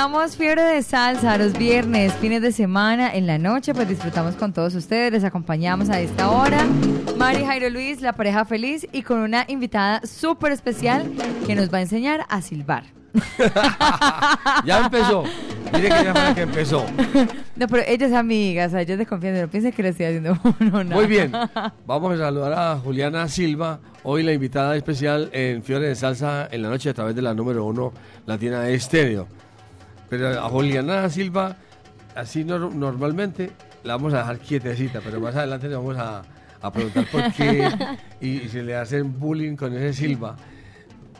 Iniciamos Fiebre de Salsa los viernes, fines de semana, en la noche, pues disfrutamos con todos ustedes, les acompañamos a esta hora. Mari Jairo Luis, la pareja feliz, y con una invitada súper especial que nos va a enseñar a silbar. ya empezó. Mire que ya fue que empezó. No, pero ella es amiga, o sea, ella es de confianza, no piense que le estoy haciendo uno, Muy bien. Vamos a saludar a Juliana Silva, hoy la invitada especial en Fiebre de Salsa en la noche a través de la número uno Latina Estéreo. Pero a Juliana Silva, así normalmente, la vamos a dejar quietecita, pero más adelante le vamos a, preguntar por qué y, se le hacen bullying con ese Silva.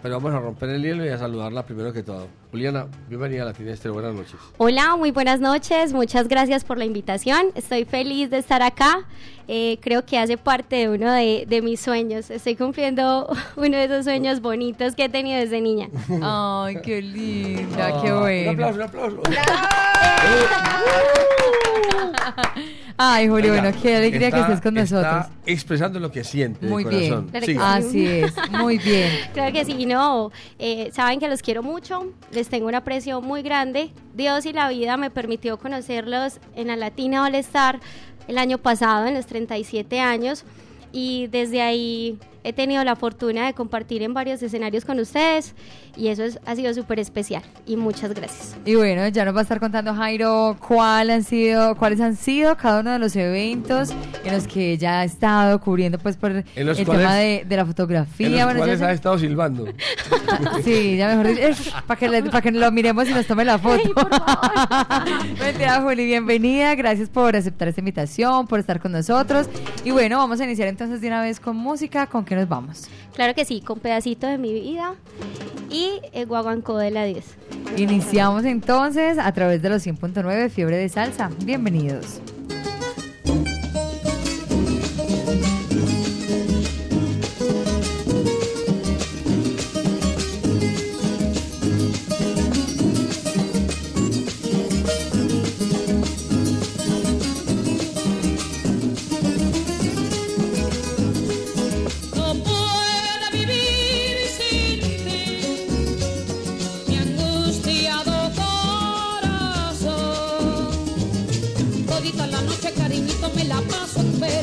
Pero vamos a romper el hielo y a saludarla primero que todo. Juliana, bienvenida a Latina Estéreo, buenas noches. Hola, muy buenas noches, muchas gracias por la invitación. Estoy feliz de estar acá. Eh, creo que hace parte de uno de, de, mis sueños. Estoy cumpliendo uno de esos sueños bonitos que he tenido desde niña. Ay, qué linda, qué bueno. Un aplauso, un aplauso. Ay, Julio, bueno, qué alegría que estés con nosotros. Está expresando lo que siente. Muy bien. Así es, muy bien. Claro que sí, no. Eh, saben que los quiero mucho, les tengo un aprecio muy grande. Dios y la vida me permitió conocerlos en la Latina All Star el año pasado, en los 37 años. Y desde ahí he tenido la fortuna de compartir en varios escenarios con ustedes y eso ha sido súper especial y muchas gracias. Y bueno, ya nos va a estar contando Jairo cuál han sido, cuáles han sido cada uno de los eventos en los que ya ha estado cubriendo pues por el tema de, la fotografía. En los bueno, cuales ha estado silbando. sí, ya mejor para que, para que lo miremos y nos tome la foto. Mentira, Juli, bienvenida, gracias por aceptar esta invitación, por estar con nosotros. Y bueno, vamos a iniciar entonces de una vez con música, con qué nos vamos. Claro que sí, con pedacito de mi vida y el guaguancó de la 10. Iniciamos entonces a través de los 100.9 Fiebre de Salsa. Bienvenidos.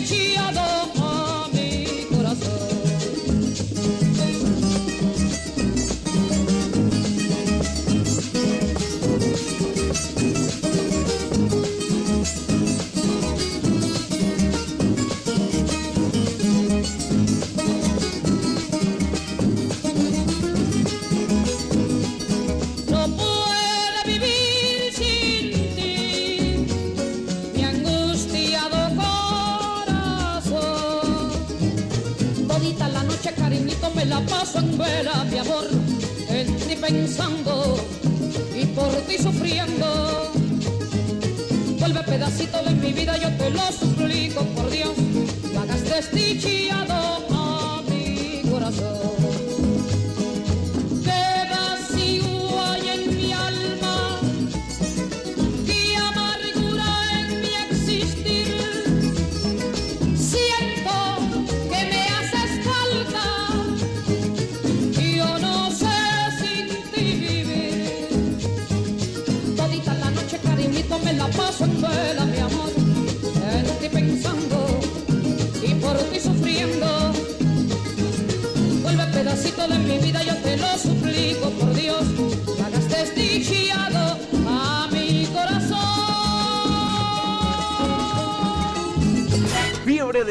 each other.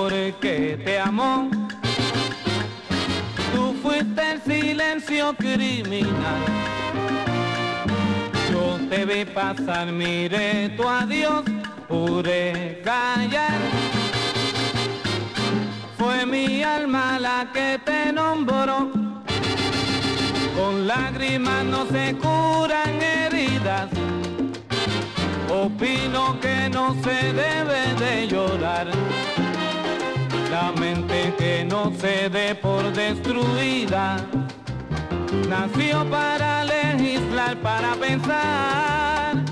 Porque te amó. Tú fuiste el silencio criminal. Yo te vi pasar, miré tu adiós, pude callar. Fue mi alma la que te nombró. Con lágrimas no se curan heridas. Opino que no se debe de llorar. La mente que no se dé por destruida. Nació para legislar, para pensar.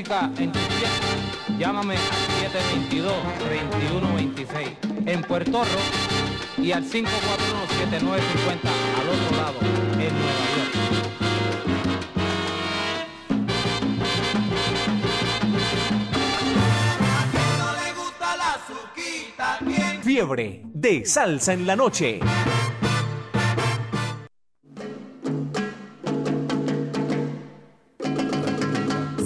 Música en tu tiempo, llámame al 722-3126 en Puerto Rico y al 541-7950 al otro lado en Nueva York. Fiebre de salsa en la noche.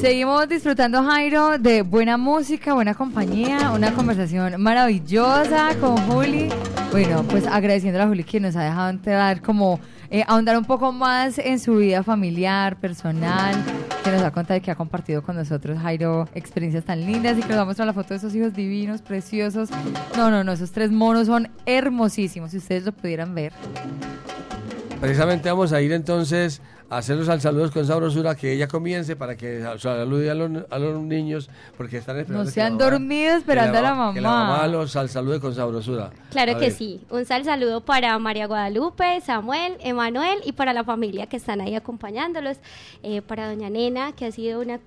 Seguimos disfrutando, Jairo, de buena música, buena compañía, una conversación maravillosa con Juli. Bueno, pues agradeciendo a Juli que nos ha dejado entrar como eh, ahondar un poco más en su vida familiar, personal, que nos ha contado y que ha compartido con nosotros, Jairo, experiencias tan lindas y que nos va a mostrar la foto de esos hijos divinos, preciosos. No, no, no, esos tres monos son hermosísimos, si ustedes lo pudieran ver. Precisamente vamos a ir entonces a hacer los saludos con sabrosura, que ella comience para que salude a los, a los niños, porque están esperando. No se han la mamá- dormido esperando que a la Que la mamá mamá. los sal- salude con sabrosura. Claro A que ver. sí. Un sal saludo para María Guadalupe, Samuel, Emanuel y para la familia que están ahí acompañándolos. Eh, para doña Nena, que ha sido una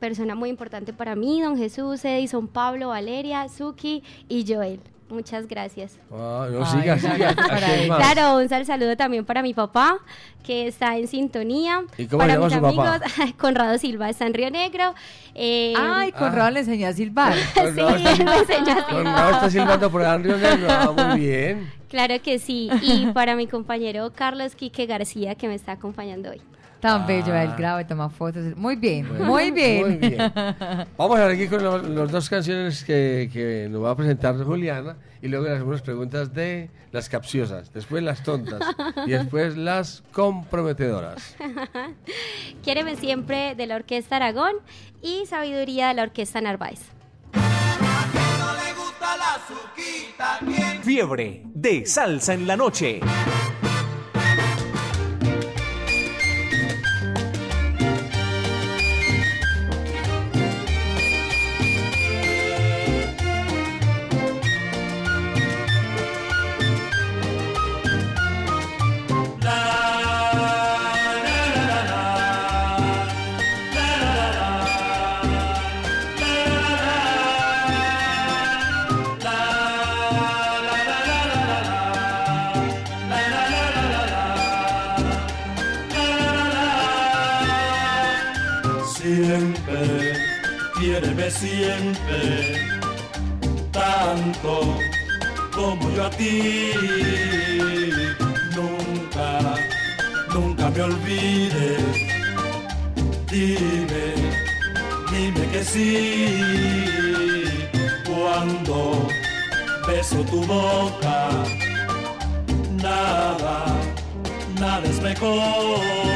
persona muy importante para mí, don Jesús, Edison, Pablo, Valeria, Suki y Joel. Muchas gracias. Ah, no, Ay, siga, siga. Claro, un sal saludo también para mi papá, que está en sintonía. ¿Y cómo para mis su papá? amigos, Conrado Silva, está en Río Negro. Eh, Ay, Conrado le enseñó a silbar. Sí, está- me enseñó a silbar. Raúl está silbando por allá en Río Negro. Ah, muy bien. Claro que sí. Y para mi compañero Carlos Quique García, que me está acompañando hoy. Tan bello, Ah. él graba y toma fotos. Muy bien, Bueno, muy bien. Muy bien. Vamos a ver aquí con los, los dos canciones que, que nos va a presentar Juliana y luego le hacemos preguntas de las capciosas, después las tontas y después las comprometedoras. Quiéreme siempre de la Orquesta Aragón y Sabiduría de la Orquesta Narváez. Fiebre de salsa en la noche. Siempre, tanto como yo a ti. Nunca, nunca me olvides. Dime, dime que sí. Cuando beso tu boca, nada, nada es mejor.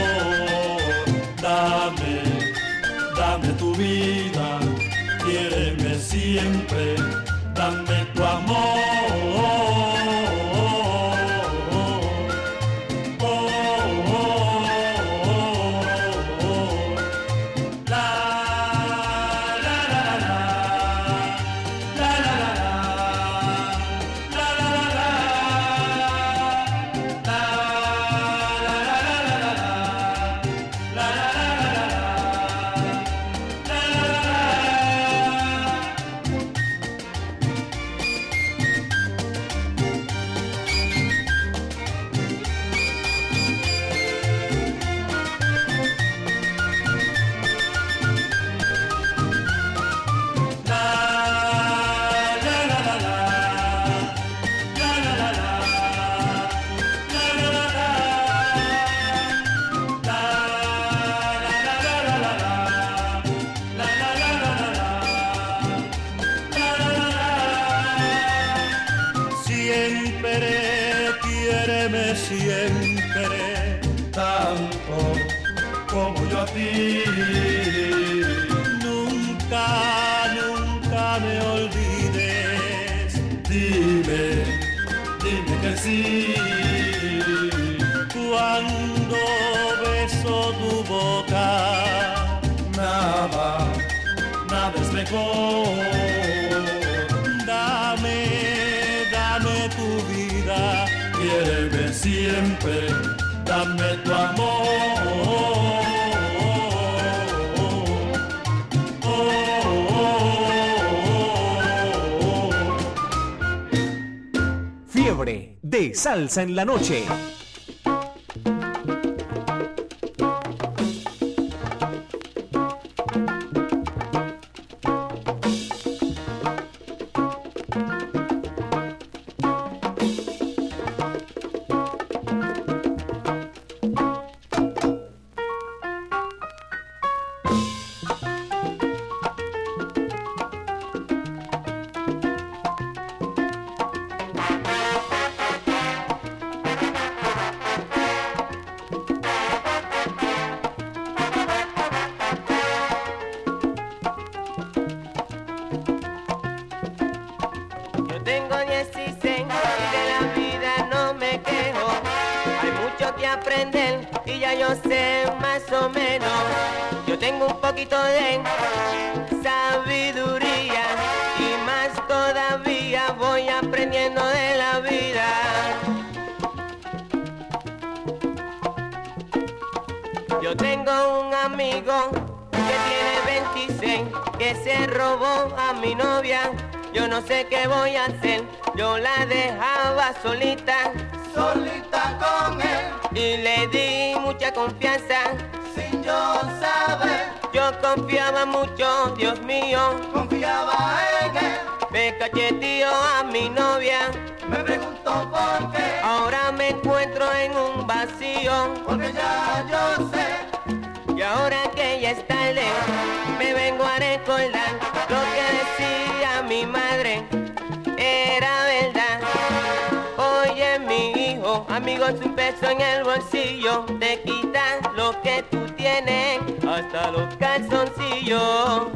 Salsa en la noche. recordar lo que decía mi madre, era verdad. Oye, mi hijo, amigo sin peso en el bolsillo, te quitas lo que tú tienes, hasta los calzoncillos.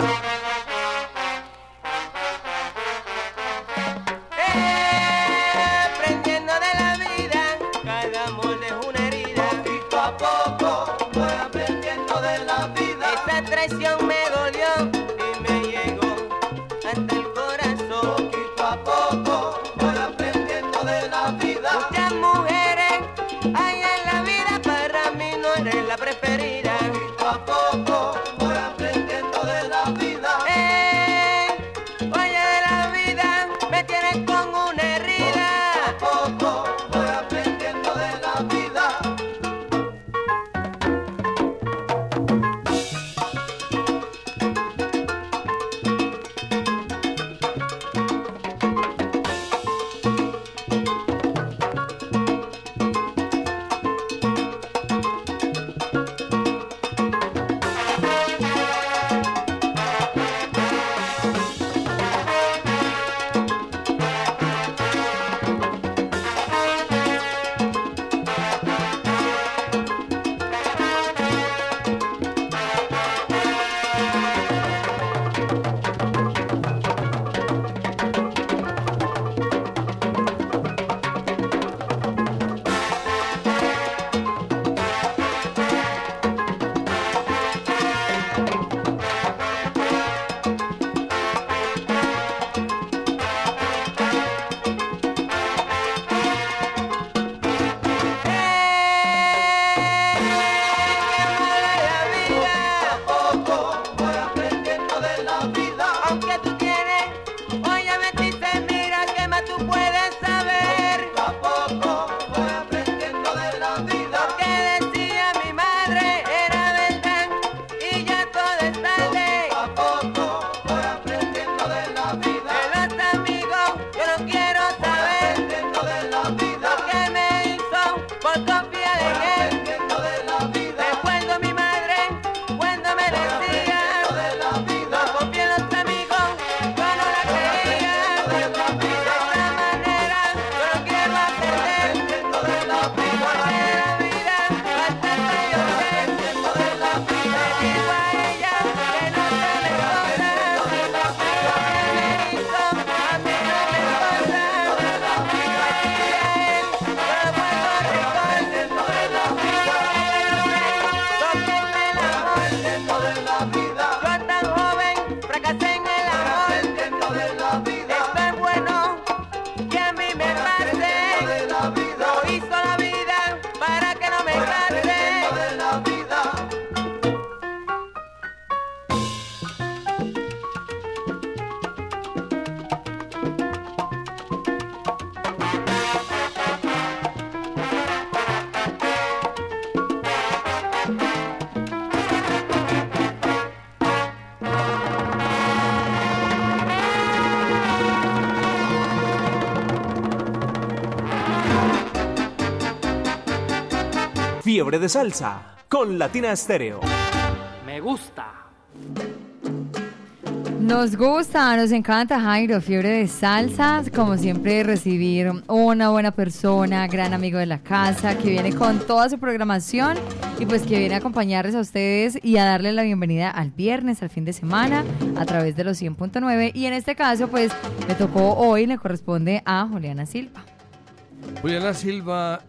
Fiebre de Salsa con Latina Estéreo. Me gusta. Nos gusta, nos encanta Jairo, fiebre de salsas, como siempre recibir una buena persona, gran amigo de la casa, que viene con toda su programación y pues que viene a acompañarles a ustedes y a darle la bienvenida al viernes, al fin de semana, a través de los 100.9 y en este caso pues me tocó hoy, le corresponde a Juliana Silva. Juliana Silva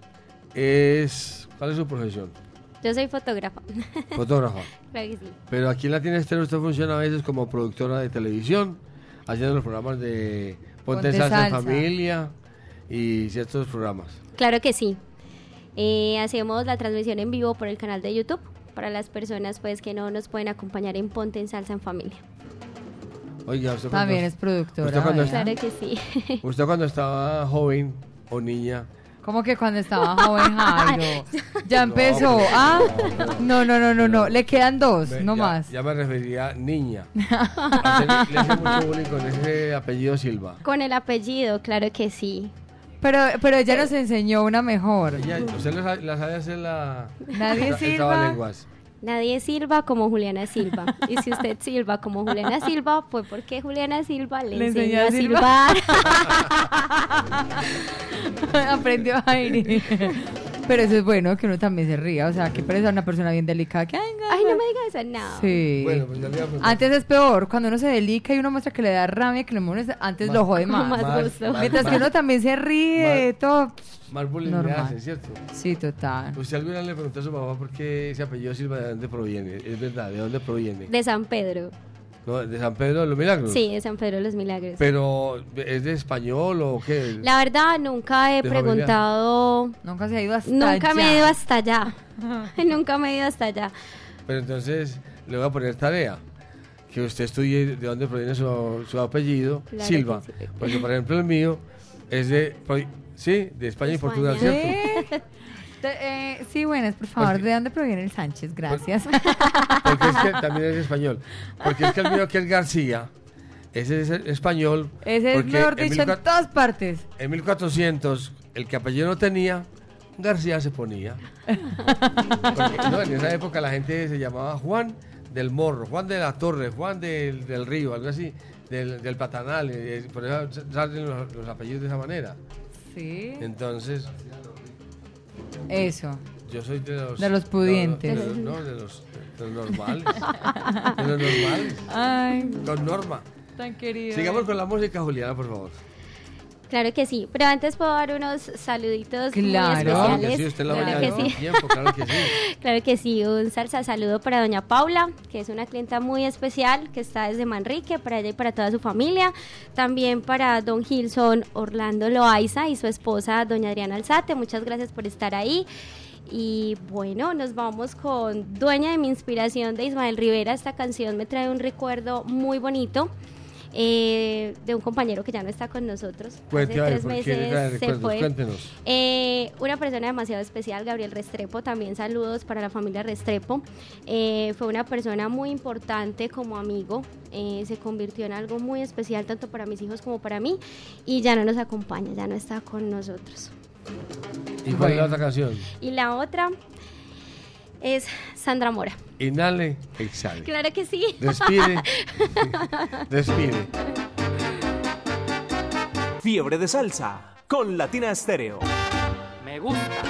es... ¿Cuál es su profesión? Yo soy fotógrafa. Fotógrafa. claro que sí. Pero aquí en Latina Estéreo usted funciona a veces como productora de televisión, haciendo los programas de Ponte, Ponte Salsa, en. Familia y ciertos programas. Claro que sí. Eh, hacemos la transmisión en vivo por el canal de YouTube para las personas pues que no nos pueden acompañar en Ponte en Salsa en Familia. Oiga, usted También cuando- es productora. usted cuando, ¿verdad? Claro que sí. usted cuando estaba joven o niña, Como que cuando estaba joven Jairo. Ya No, empezó. ah, no, no, no, no, no. Le quedan dos, Ve, no ya, más. Ya me refería a niña. Le, le mucho bullying con ese apellido Silva. Con el apellido, claro que sí. Pero, pero ella nos enseñó una mejor. Ella, usted la, sabe- la hacer la... Nadie el silba. Nadie silba como Juliana Silva. Y si usted silba como Juliana Silva, fue porque Juliana Silva le, Le enseñó enseñó a a silbar. silbar. Aprendió a ir. Pero eso es bueno que uno también se ría. O sea, que parece una persona bien delicada. Que, ay, Ay, no me digas eso, no. Sí. Bueno, pues ya le iba a preguntar. Antes es peor, cuando uno se delica y uno muestra que le da rabia, que le muestra, antes Más- lo jode más. más Más- gusto. más- Mientras que uno también se ríe, Más- todo. Más bullying le Normal. ¿cierto? Sí, total. Usted alguna vez le preguntó a su mamá por qué ese apellido Silva de dónde proviene. Es verdad, ¿de dónde proviene? De San Pedro. ¿No? ¿De San Pedro de los Milagros? Sí, de San Pedro de los Milagros. Pero, ¿es de español o qué? La verdad, nunca he ¿De familia? preguntado. Nunca se ha ido hasta Nunca me he allá. ido hasta allá. nunca me he ido hasta allá. Pero entonces le voy a poner tarea. Que usted estudie de dónde proviene su, su apellido, Claro Silva. sí. Porque, por ejemplo, el mío es de, sí, de España y España. Portugal, ¿Sí? ¿cierto? Te- eh, sí, buenas, por favor, Porque- ¿de dónde proviene el Sánchez? Gracias. Porque es que también es español. Porque es que el mío, que es García, ese es el español. Ese es mejor en dicho en 1400 todas partes. En 1400, el que apellido no tenía, García se ponía. Porque, no, en esa época la gente se llamaba Juan del Morro, Juan de la Torre, Juan del, del Río, algo así, del, del Platanal. eh, eh, por eso salen los, los apellidos de esa manera. Sí. Entonces, Eso. yo soy de los... De los pudientes. No, de los, no, de los, de los normales. De los normales. Ay, Con norma. tan querido. Sigamos con la música, Juliana, por favor. Claro que sí. Pero antes puedo dar unos saluditos muy Claro. Claro que especiales. sí, usted la claro que sí. tiempo, claro que sí. Claro que sí, un salsa saludo para doña Paula, que es una clienta muy especial, que está desde Manrique, para ella y para toda su familia. También para don Gilson Orlando Loaiza y su esposa, doña Adriana Alzate. Muchas gracias por estar ahí. Y bueno, nos vamos con Dueña de mi inspiración de Ismael Rivera. Esta canción me trae un recuerdo muy bonito. Eh, de un compañero que ya no está con nosotros. Cuente, Hace a ver, tres ¿por qué le trae meses se fue. Cuéntenos. Eh, una persona demasiado especial, Gabriel Restrepo, también saludos para la familia Restrepo. Eh, fue una persona muy importante como amigo, eh, se convirtió en algo muy especial tanto para mis hijos como para mí y ya no nos acompaña, ya no está con nosotros. ¿Y cuál es la otra canción? Y la otra es Sandra Mora. Inhale, exhale. Claro que sí. Respire. Respire. Fiebre de Salsa con Latina Estéreo. Me gusta.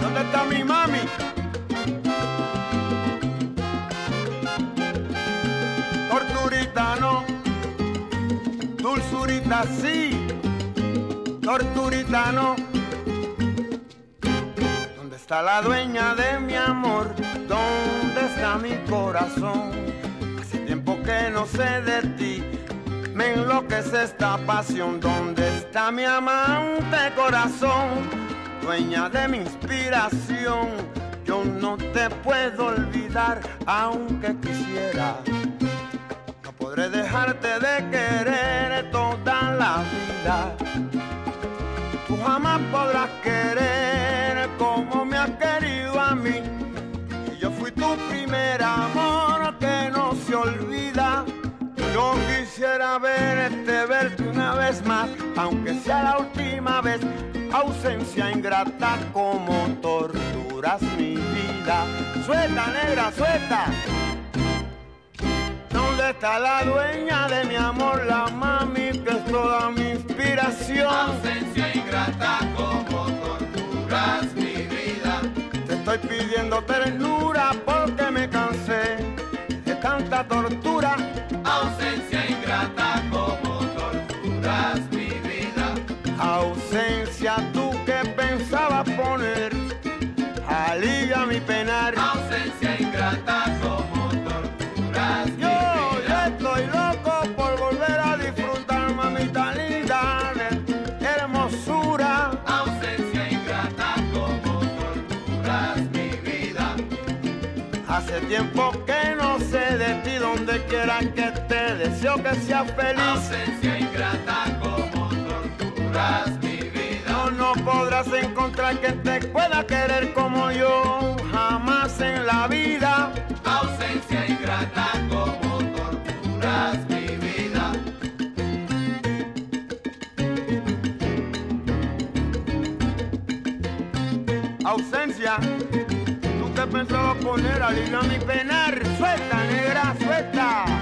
¿Dónde está mi mami? Torturita no, dulzurita sí, torturita no. ¿Dónde está la dueña de mi amor? ¿Dónde está mi corazón? Hace tiempo que no sé de ti, me enloquece esta pasión. ¿Dónde está mi amante corazón? Dueña de mi inspiración, yo no te puedo olvidar aunque quisiera. No podré dejarte de querer toda la vida. Tú jamás podrás querer quisiera verte, verte una vez más, aunque sea la última vez. Ausencia ingrata como torturas mi vida. Suelta, negra, suelta. ¿Dónde está la dueña de mi amor, la mami que es toda mi inspiración? Ausencia ingrata como torturas mi vida. Te estoy pidiendo ternura porque me cansé de tanta tortura. Que te deseo que seas feliz. Ausencia ingrata como torturas mi vida. No, no podrás encontrar quien te pueda querer como yo, jamás en la vida. Ausencia ingrata como torturas mi vida. Ausencia, tú que pensabas poner a mi penar. Suelta, negra, suelta.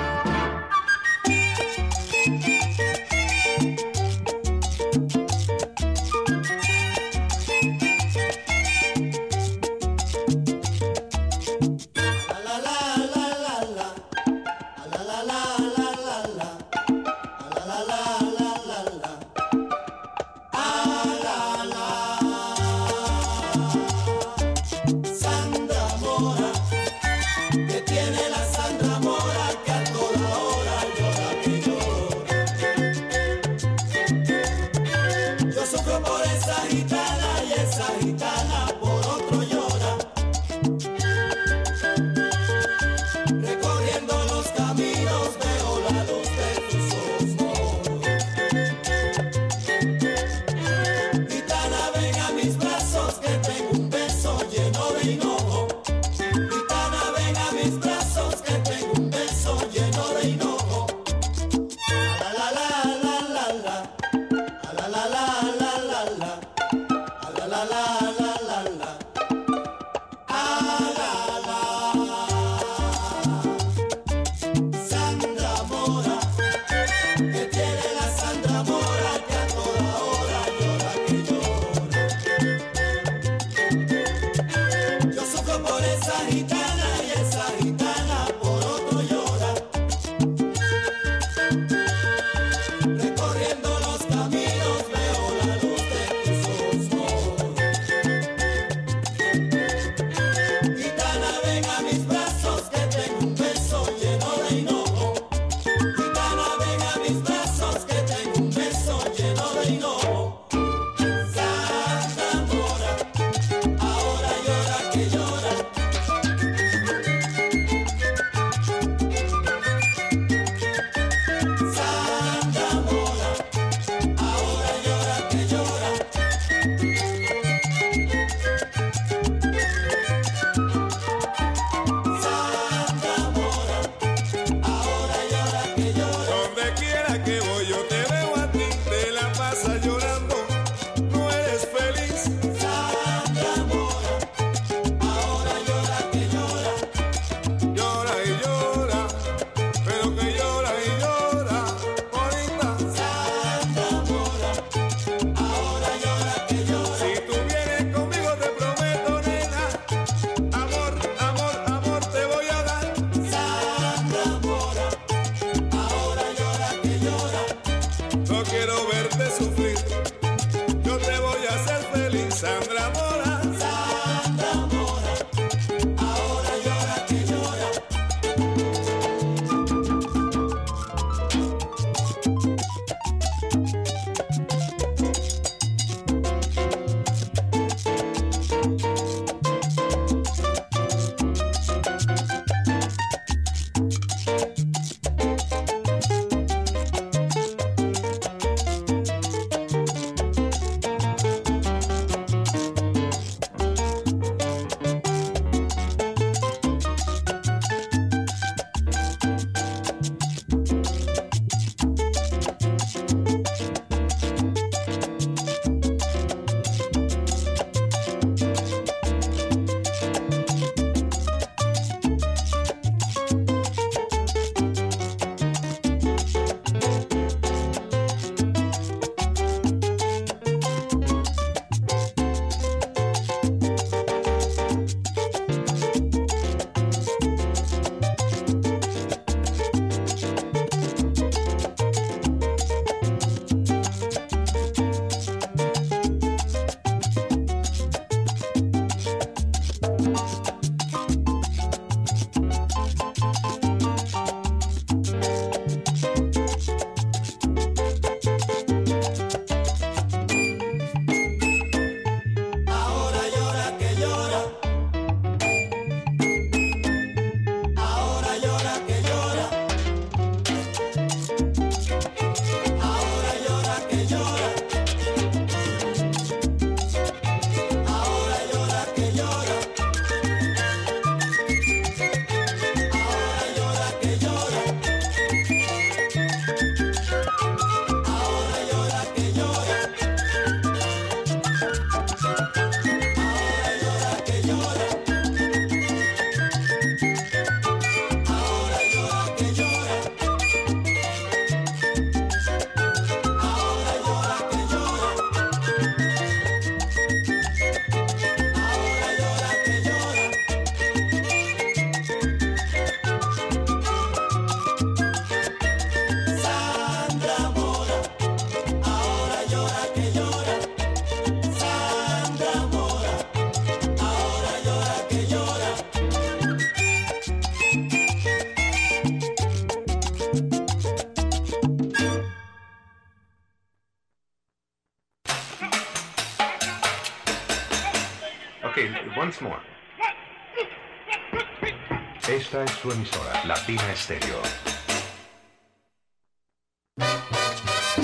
Esta es su emisora, Latina Stereo.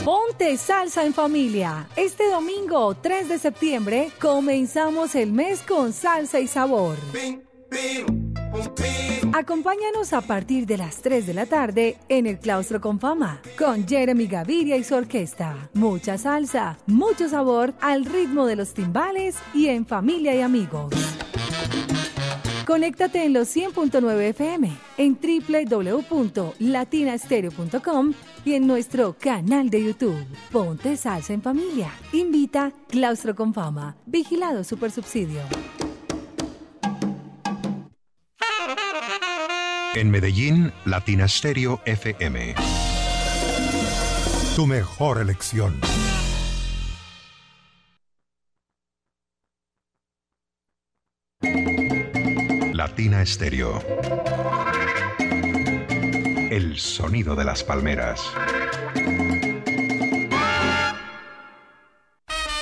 Ponte salsa en familia. Este domingo 3 de septiembre comenzamos el mes con salsa y sabor. Acompáñanos a partir de las 3 de la tarde en el Claustro con Fama con Jeremy Gaviria y su orquesta. Mucha salsa, mucho sabor al ritmo de los timbales y en familia y amigos. Conéctate en los 100.9 FM, en www.latinastereo.com y en nuestro canal de YouTube. Ponte salsa en familia. Invita Claustro con Fama. Vigilado Supersubsidio. En Medellín, Latina Stereo FM. Tu mejor elección. Latina Stereo. El sonido de las palmeras.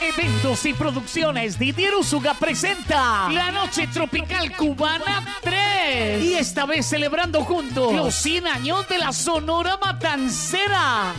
Eventos y producciones Didier Usuga presenta La Noche Tropical Cubana 3 y esta vez celebrando juntos los 100 años de la Sonora Matancera.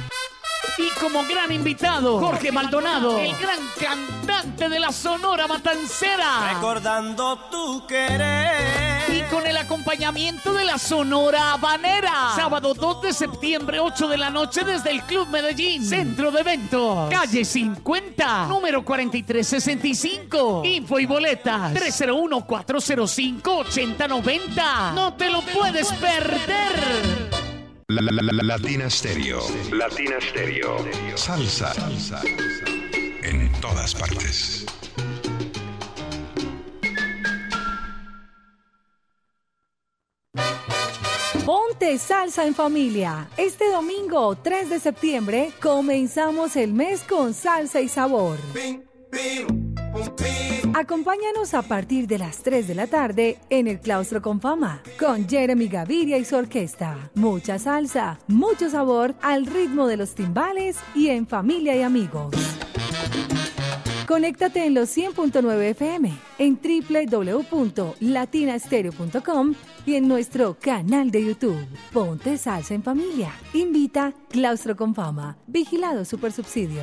Y como gran invitado, Jorge Maldonado, el gran cantante de la Sonora Matancera. Recordando tu querer. Con el acompañamiento de la Sonora Habanera. Sábado 2 de septiembre, 8 de la noche, desde el Club Medellín. Centro de Eventos. Calle 50, número 4365. Info y boletas. 301-405-8090. No te lo puedes perder. La, la, la, la- Latina Stereo. Latina Stereo. Salsa. Salsa. En todas partes. Ponte salsa en familia. Este domingo 3 de septiembre comenzamos el mes con salsa y sabor. Acompáñanos a partir de las 3 de la tarde en el Claustro con Fama con Jeremy Gaviria y su orquesta. Mucha salsa, mucho sabor al ritmo de los timbales y en familia y amigos. Conéctate en los 100.9 FM, en www.latinastereo.com y en nuestro canal de YouTube. Ponte salsa en familia. Invita Claustro con Fama. Vigilado Supersubsidio.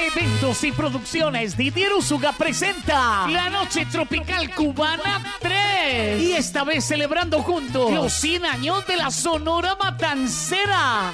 Eventos y producciones Didier Usuga presenta La Noche Tropical Cubana 3 y esta vez celebrando juntos los 100 años de la Sonora Matancera.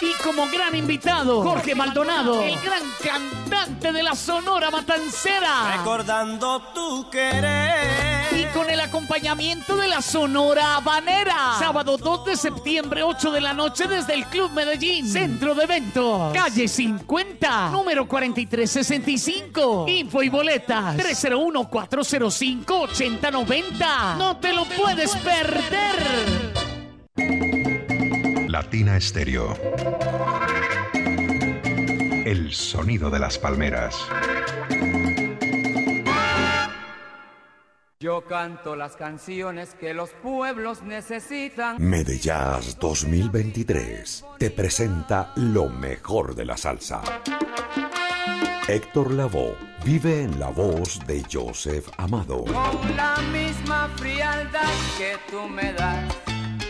Y como gran invitado, Jorge Maldonado, el gran cantante de la Sonora Matancera. Recordando tu querer. Y con el acompañamiento de la Sonora Habanera. Sábado 2 de septiembre, 8 de la noche, desde el Club Medellín. Centro de Eventos. Calle 50, número 4365. Info y boletas. 301-405-8090. No te lo puedes perder. Latina Stereo. El sonido de las palmeras. Yo canto las canciones que los pueblos necesitan. Medellas 2023 te presenta lo mejor de la salsa. Héctor Lavoe vive en la voz de Joseph Amado, Con la misma frialdad que tú me das.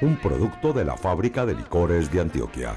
un producto de la fábrica de licores de Antioquia.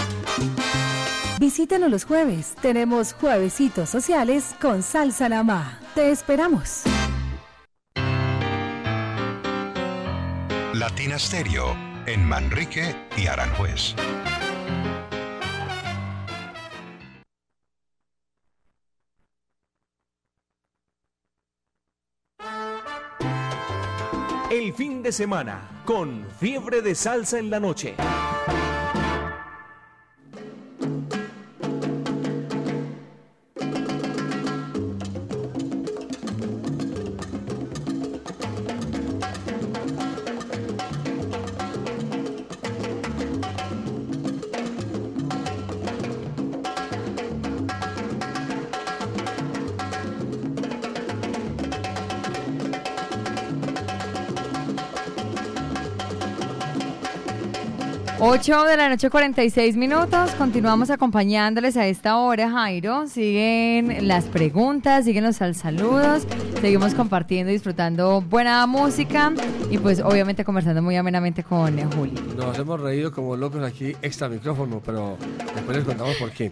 Visítanos los jueves. Tenemos juevesitos sociales con Salsa Namá. Te esperamos. Latina Stereo en Manrique y Aranjuez. El fin de semana con Fiebre de Salsa en la noche. Ocho de la noche, 46 minutos. Continuamos acompañándoles a esta hora, Jairo. Siguen las preguntas, siguen los saludos. Seguimos compartiendo y disfrutando buena música. Y pues, obviamente, conversando muy amenamente con eh, Juli. Nos hemos reído como locos aquí, extra micrófono, pero después les contamos por qué.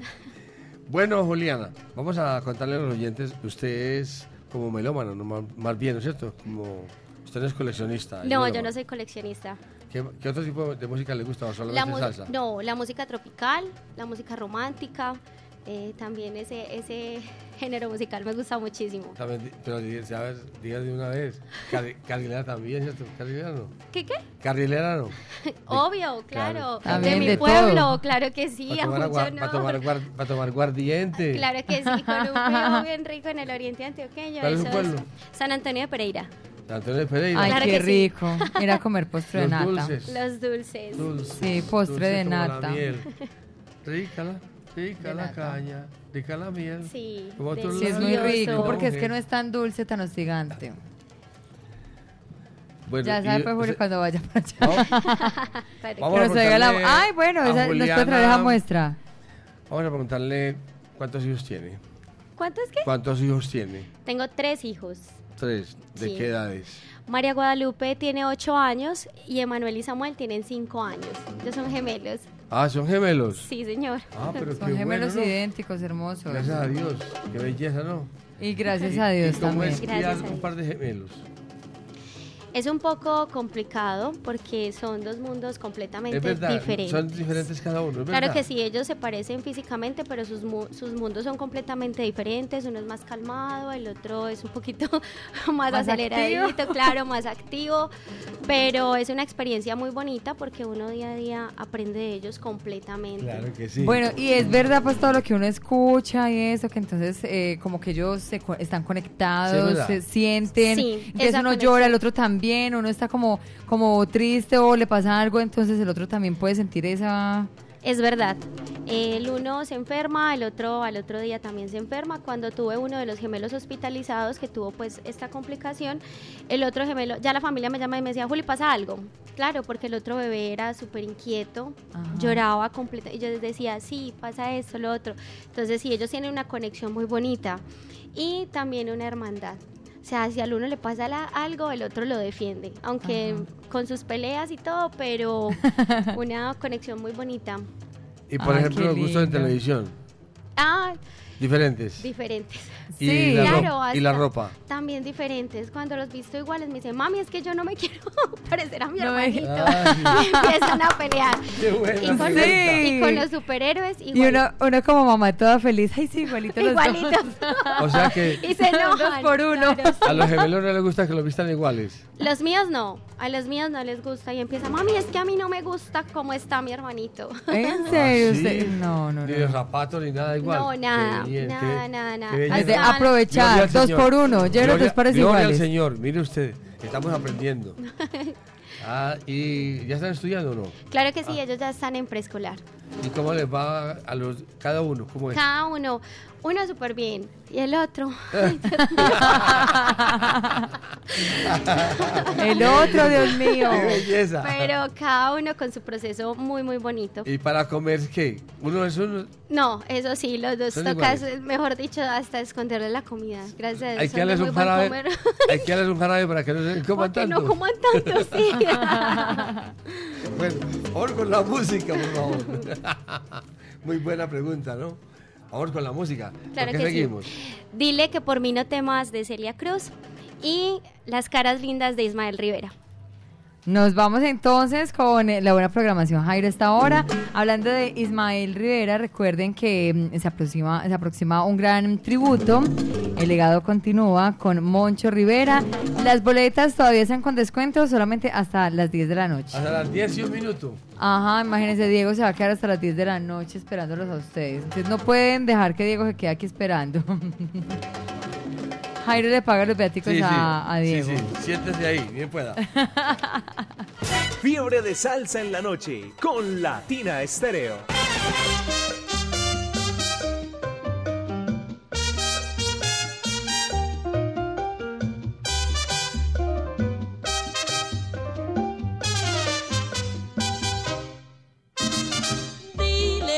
Bueno, Juliana, vamos a contarle a los oyentes usted es como melómano, no, más, bien, ¿no es cierto? Como usted no es coleccionista. No, yo no soy coleccionista. ¿Qué, qué otro tipo de música le gusta o La solamente mu- salsa? no, la música tropical, la música romántica, eh, también ese, ese género musical me gusta muchísimo. También, pero ¿sabes? diga de una vez. Carri- carrilera también, ¿cierto? Carrilera no. ¿Qué qué? Carrilera no. Obvio, claro. También de mi de pueblo, todo. claro que sí, Para a tomar, mucho agua- para tomar, honor. guar- para tomar guardiente. Claro que sí, con un frío bien rico en el oriente antioqueño. ¿Cuál es su pueblo? San Antonio de Pereira. Antonio Pereira. Ay, Claro qué que sí. rico. Ir a comer postre de Los nata. dulces. Los dulces. Dulce, Sí, postre dulce de como la nata. miel. Rica la, rica De la nata. caña, rica la miel. Sí, Como tu Sí, es muy rico porque es que no es tan dulce, tan hostigante. Bueno, ya y sabe, pues, Julio, cuando vaya para allá. Vamos Que a nos traiga la- preguntarle Ay, bueno, a esa- nos puede traer esa Juliana- muestra. Vamos a preguntarle cuántos hijos tiene. ¿Cuántos qué? ¿Cuántos hijos tiene? Tengo tres hijos. Tres. ¿De Sí. qué edades? María Guadalupe tiene ocho años y Emanuel y Samuel tienen cinco años. Ellos son gemelos. Ah, son gemelos. Sí, señor. Ah, pero Son qué gemelos bueno, ¿no? idénticos, hermosos. Gracias a Dios. Qué belleza, ¿no? Y gracias ¿Y- a Dios y cómo también. es criar Gracias a un par de gemelos? Es un poco complicado porque son dos mundos completamente Es verdad, diferentes. son diferentes cada uno, ¿es Claro verdad? que sí, ellos se parecen físicamente, pero sus, mu- sus mundos son completamente diferentes. Uno es más calmado, el otro es un poquito más, Más aceleradito, activo. claro, más activo. Pero es una experiencia muy bonita porque uno día a día aprende de ellos completamente. Claro que sí. Bueno, y es verdad pues todo lo que uno escucha y eso, que entonces eh, como que ellos se co- están conectados, se sienten, Sí, entonces uno conexión. llora, el otro también, uno está como, como triste o le pasa algo, entonces el otro también puede sentir esa... Es verdad. El uno se enferma, el otro al otro día también se enferma. Cuando tuve uno de los gemelos hospitalizados que tuvo pues esta complicación, el otro gemelo, ya la familia me llama y me decía, Juli, ¿pasa algo? Claro, porque el otro bebé era súper inquieto, Ajá. lloraba completa y yo les decía, sí, pasa esto, lo otro. Entonces sí, ellos tienen una conexión muy bonita y también una hermandad. Sea, si al uno le pasa la- algo, el otro lo defiende. Aunque con sus peleas y todo, pero una conexión muy bonita. Y por Ay, ejemplo, los gustos en televisión, Ah, diferentes. diferentes. Y Sí. la claro, ro- y la ropa. También diferentes. Cuando los visto iguales me dicen, mami, es que yo no me quiero parecer a mi No me- hermanito. Ay. Y empiezan a pelear. Qué buena y, con los, y con los superhéroes Y igual. uno, uno como mamá toda feliz. Ay, sí, igualito los dos. Igualitos. O sea que y se enojan. Dos por uno. claro, sí. a los gemelos no les gusta que los vistan iguales. Los míos no, a los míos no les gusta y empieza, mami, es que a mí no me gusta cómo está mi hermanito. ¿En serio? ¿Ah, sí? usted? No, no, Ni no. de zapatos ni nada igual. No, nada, bien, nada, qué- nada, nada. qué belleza. Es de Hasta- aprovechar, dos por uno. Gloria- dos parecen Gloria al. Señor, mire usted, estamos aprendiendo. Ah, ¿y ya están estudiando o no? Claro que sí, ellos ya están en preescolar. ¿Y cómo les va a los cada uno? ¿Cómo es? Cada uno, uno súper bien y el otro. El otro, Dios mío. ¡Qué belleza! Pero cada uno con su proceso muy, muy bonito. ¿Y para comer qué? Uno es uno. No, eso sí, los dos Son tocas, iguales. mejor dicho, hasta esconderle la comida. Gracias a Dios. Hay son que darles un jarabe. comer. Hay que darles un jarabe para que no se coman Que tanto. no coman tanto, sí. Bueno, vamos con la música, por favor. Muy buena pregunta, ¿no? Vamos con la música. Claro ¿Por qué que sí. seguimos? Dile que por mí no temas de Celia Cruz y Las caras lindas de Ismael Rivera. Nos vamos entonces con eh, la buena programación Jairo esta hora. Hablando de Ismael Rivera, recuerden que mm, se aproxima, se aproxima un gran tributo. El legado continúa con Moncho Rivera. Las boletas todavía están con descuento solamente hasta las 10 de la noche. Hasta las 10 y un minuto. Ajá, imagínense, Diego se va a quedar hasta las 10 de la noche esperándolos a ustedes. Entonces no pueden dejar que Diego se quede aquí esperando. Jairo le paga los viáticos Sí, sí. a, a Sí, Diego. sí. Siéntese ahí, bien pueda. Fiebre de salsa en la noche con Latina Estéreo. Dile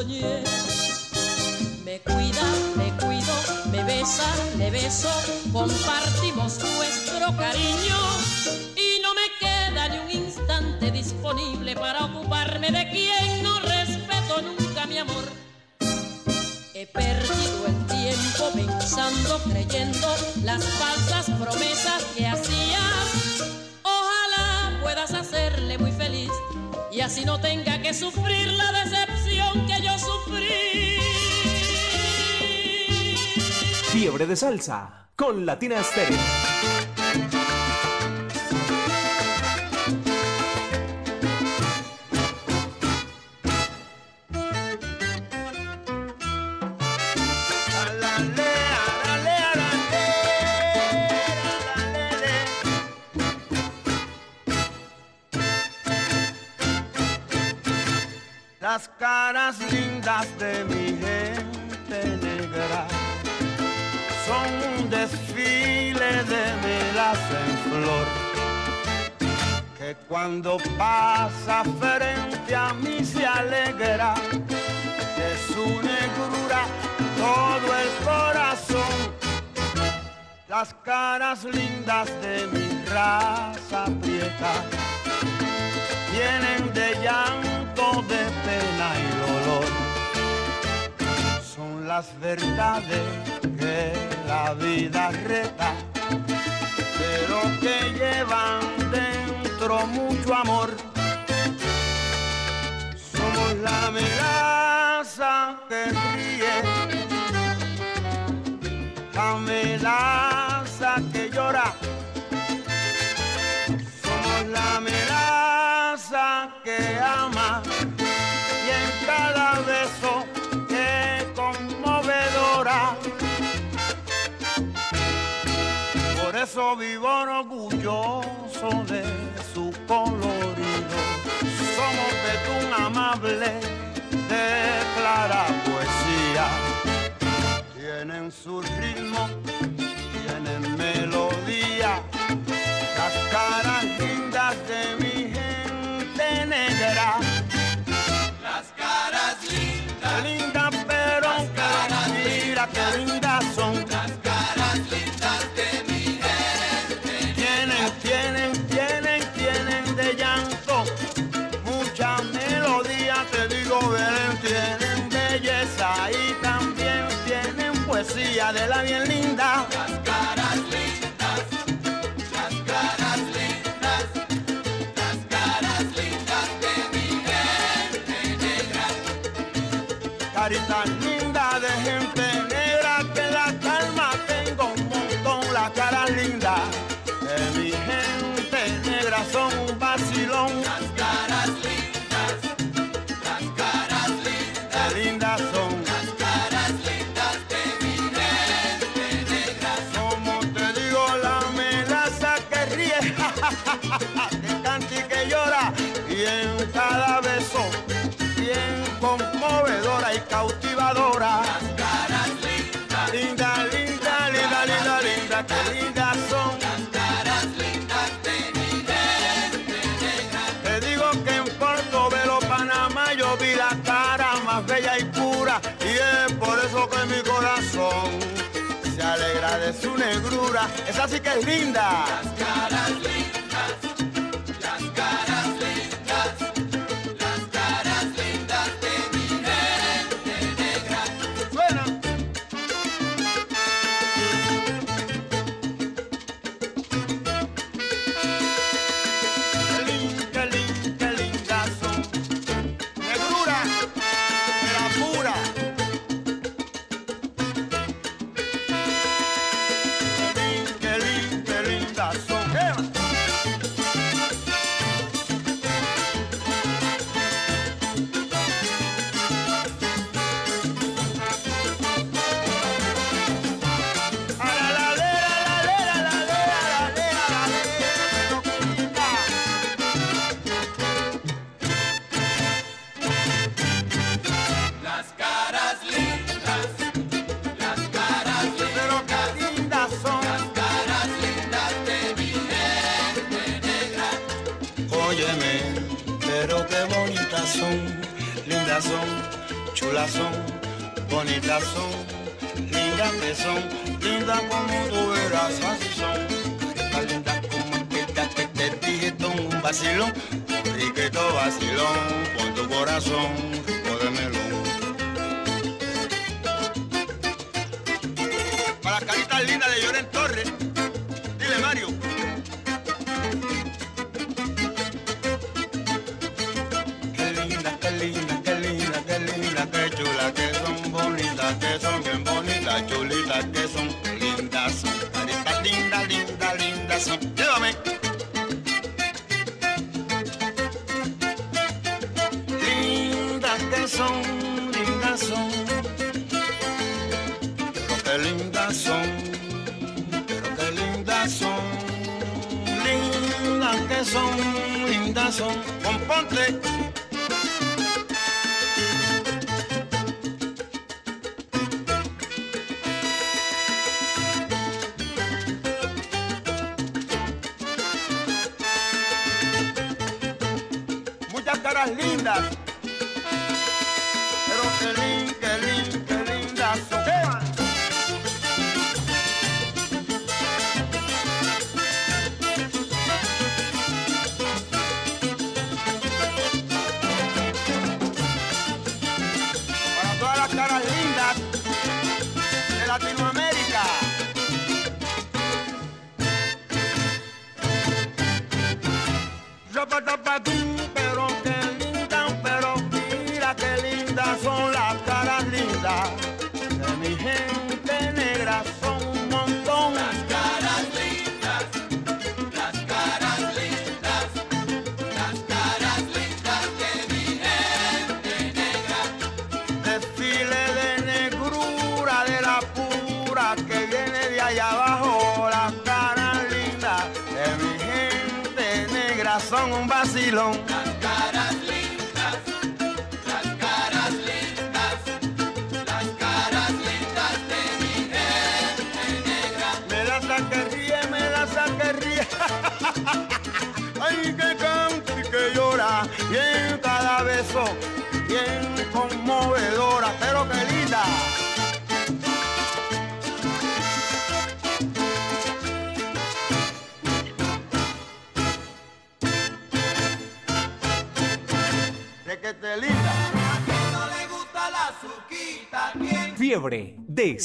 Me cuida, me cuido, me besa, le beso, compartimos nuestro cariño y no me queda ni un instante disponible para ocuparme de quien no respeto nunca mi amor. He perdido el tiempo pensando, creyendo las falsas promesas que hacías. Ojalá puedas y así no tenga que sufrir la decepción que yo sufrí. Fiebre de salsa con Latina Estéreo. las caras lindas de mi gente negra. Son un desfile de melas en flor que cuando pasa frente a mí se alegra. De su negrura todo el corazón. Las caras lindas de mi raza prieta vienen de llanto mundo de pena y dolor. Son las verdades que la vida reta, pero que llevan dentro mucho amor. Somos la amenaza que ríe, la amenaza que llora. Somos la amenaza que ama caso es conmovedora. Por eso vivo orgulloso de su colorido. Somos de tu amable, de clara poesía. Tienen su ritmo, tienen melodía, las caras camindazo Esa sí que es linda. son, linda son, pero qué lindas son, pero qué linda son, linda que son, lindas son, componte.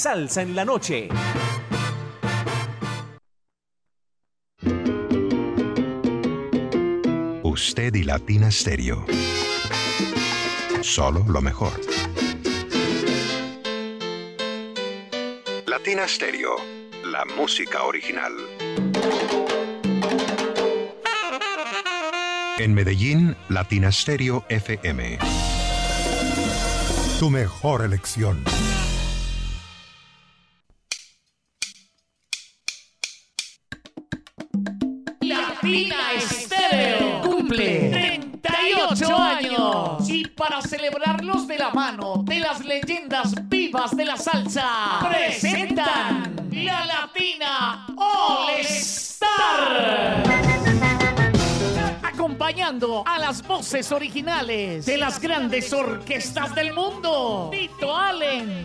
Salsa en la noche. Usted y Latina Stereo. Solo lo mejor. Latina Stereo, la música original. En Medellín, Latina Stereo FM. Tu mejor elección. Voces originales de las grandes orquestas del mundo. Tito Allen.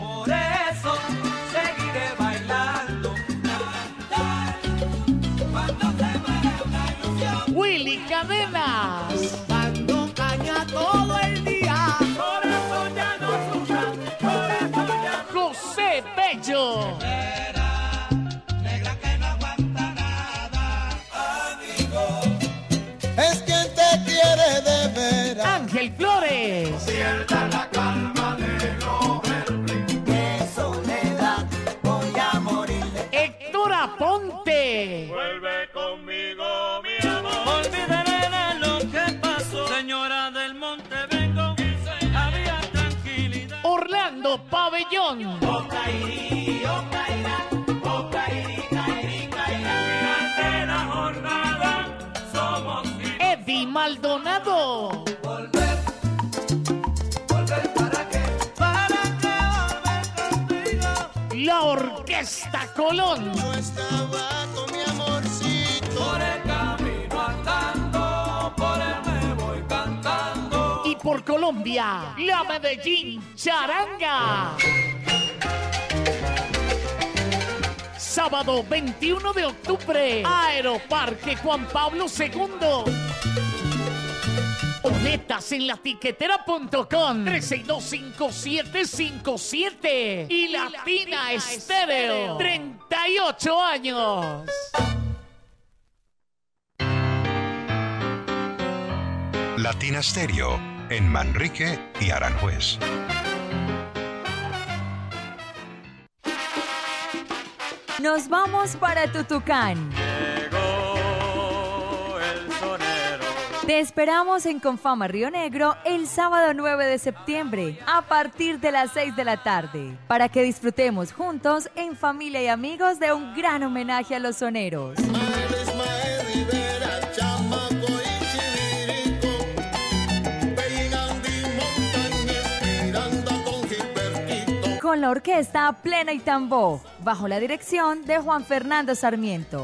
Vuelve Orquesta Colón. Yo estaba con mi amorcito. Por el camino andando, por él me voy cantando. Y por Colombia, la Medellín Charanga. Sábado 21 de octubre, Aeroparque Juan Pablo II. Boletas en latiquetera.com 3625757 y Latina Estéreo 38 años. Latina Stereo en Manrique y Aranjuez. Nos vamos para Tutucán. Te esperamos en Confama Río Negro el sábado 9 de septiembre a partir de las 6 de la tarde para que disfrutemos juntos en familia y amigos de un gran homenaje a los soneros. Con la orquesta Plena y Tambó, bajo la dirección de Juan Fernando Sarmiento.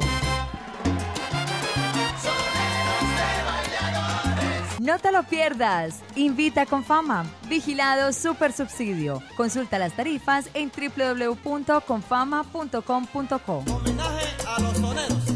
No te lo pierdas. Invita con fama. Vigilado Super Subsidio. Consulta las tarifas en www.confama.com.co.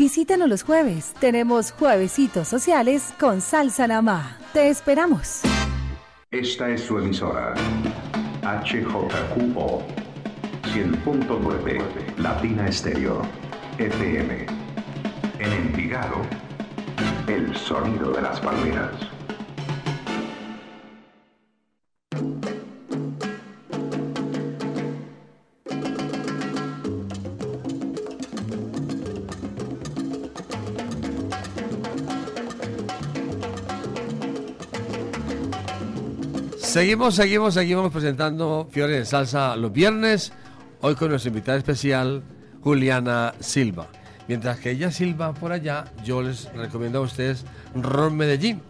Visítanos los jueves. Tenemos juevesitos sociales con salsa namá. Te esperamos. Esta es su emisora. HJQO 100.9 Latina Estéreo FM. En Envigado, el sonido de las palmeras. Seguimos, seguimos, seguimos presentando Fiore de Salsa los viernes. Hoy con nuestra invitada especial, Juliana Silva. Mientras que ella silba por allá, yo les recomiendo a ustedes Ron Medellín.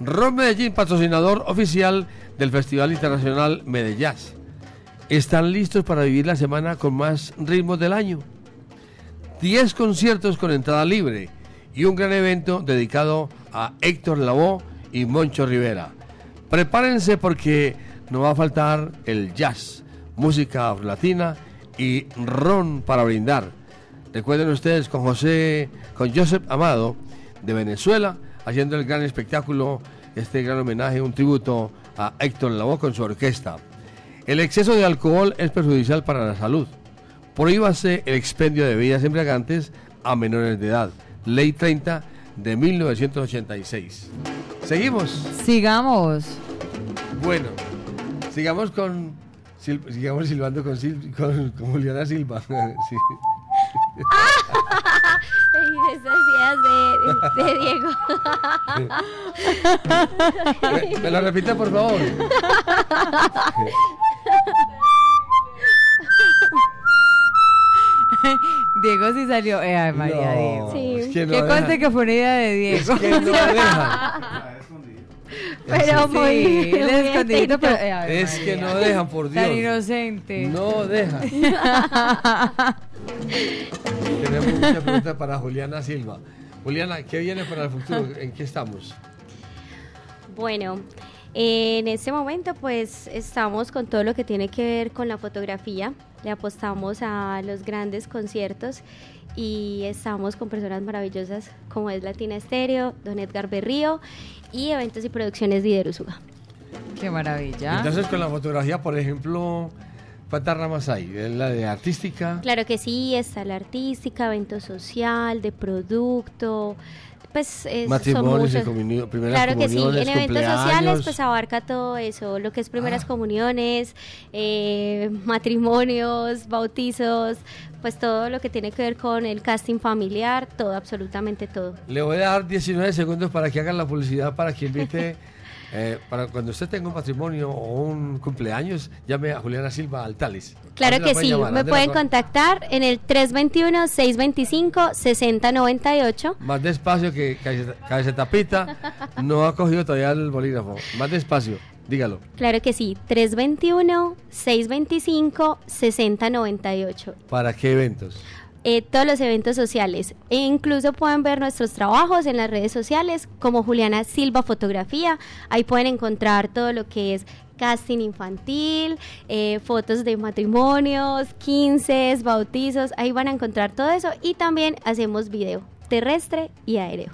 Ron Medellín, patrocinador oficial del Festival Internacional Medellín. Están listos para vivir la semana con más ritmos del año. 10 conciertos con entrada libre y un gran evento dedicado a Héctor Lavoe y Moncho Rivera. Prepárense porque no va a faltar el jazz, música latina y ron para brindar. Recuerden ustedes con José, con Joseph Amado de Venezuela, haciendo el gran espectáculo, este gran homenaje, un tributo a Héctor Lavoe con su orquesta. El exceso de alcohol es perjudicial para la salud. Prohíbase el expendio de bebidas embriagantes a menores de edad. Ley 30 de 1986. Seguimos. Sigamos. Bueno, sigamos con. sil- sigamos silbando con, Sil- con, con Juliana Silva. Sí. Esas de, de Diego. ¿Me, me la repite, por favor? Diego sí salió. Eh, ay, María No, Diego. Sí. es que no que conste deja. que fue una idea de Diego. Es que no deja. Pero Sí, muy, escondidito, pero. eh, ay, Es que no dejan, por Dios. Tan inocente. No deja. Tenemos muchas preguntas para Juliana Silva. Juliana, ¿qué viene para el futuro? ¿En qué estamos? Bueno, en este momento pues estamos con todo lo que tiene que ver con la fotografía. Le apostamos a los grandes conciertos y estamos con personas maravillosas como es Latina Estéreo, Don Edgar Berrío y eventos y producciones de Iderusuga. Qué maravilla. Entonces, con la fotografía, por ejemplo, ¿cuántas ramas hay? ¿Es la de artística? Claro que sí, está la artística, evento social, de producto, pues es, son Matrimonios muchos. comunio- primeras Claro que sí, en eventos sociales pues abarca todo eso, lo que es primeras comuniones, eh, matrimonios, bautizos, pues todo lo que tiene que ver con el casting familiar, todo, absolutamente todo. Le voy a dar 19 segundos para que hagan la publicidad para que invite. Eh, para cuando usted tenga un matrimonio o un cumpleaños, llame a Juliana Silva Altales. Claro ¿Dónde la que sí, llamar? me ¿Dónde la pueden contactar en el 321-625-6098. Más despacio que Cabeza- Cabeza Pita no ha cogido todavía el bolígrafo. Más despacio, dígalo. Claro que sí, 321-625-6098. ¿Para qué eventos? Eh, todos los eventos sociales. E incluso pueden ver nuestros trabajos en las redes sociales como Juliana Silva Fotografía. Ahí pueden encontrar todo lo que es casting infantil, eh, fotos de matrimonios, 15, bautizos. Ahí van a encontrar todo eso. Y también hacemos video terrestre y aéreo.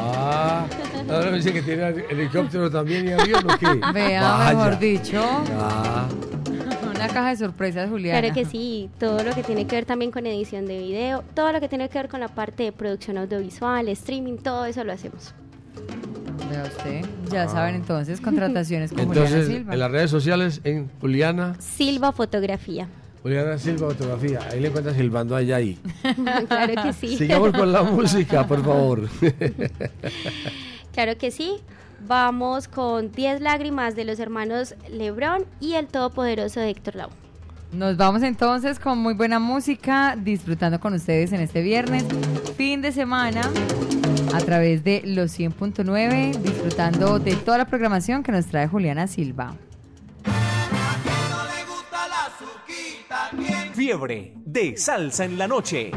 Ah, ahora me dice que tiene helicóptero también y avión o qué. Vea, Vaya. mejor dicho. Ah, una caja de sorpresas, Juliana. Claro que sí, todo lo que tiene que ver también con edición de video, todo lo que tiene que ver con la parte de producción audiovisual, streaming, todo eso lo hacemos. Vea usted, ya ah. saben entonces, contrataciones con Juliana Silva. En las redes sociales, en Juliana Silva Fotografía. Juliana Silva Fotografía, ahí le encuentras silbando allá ahí. claro que sí. Sigamos con la música, por favor. claro que sí. Vamos con 10 lágrimas de los hermanos Lebrón y el todopoderoso Héctor Lau. Nos vamos entonces con muy buena música, disfrutando con ustedes en este viernes, fin de semana, a través de los 100.9, disfrutando de toda la programación que nos trae Juliana Silva. Fiebre de salsa en la noche.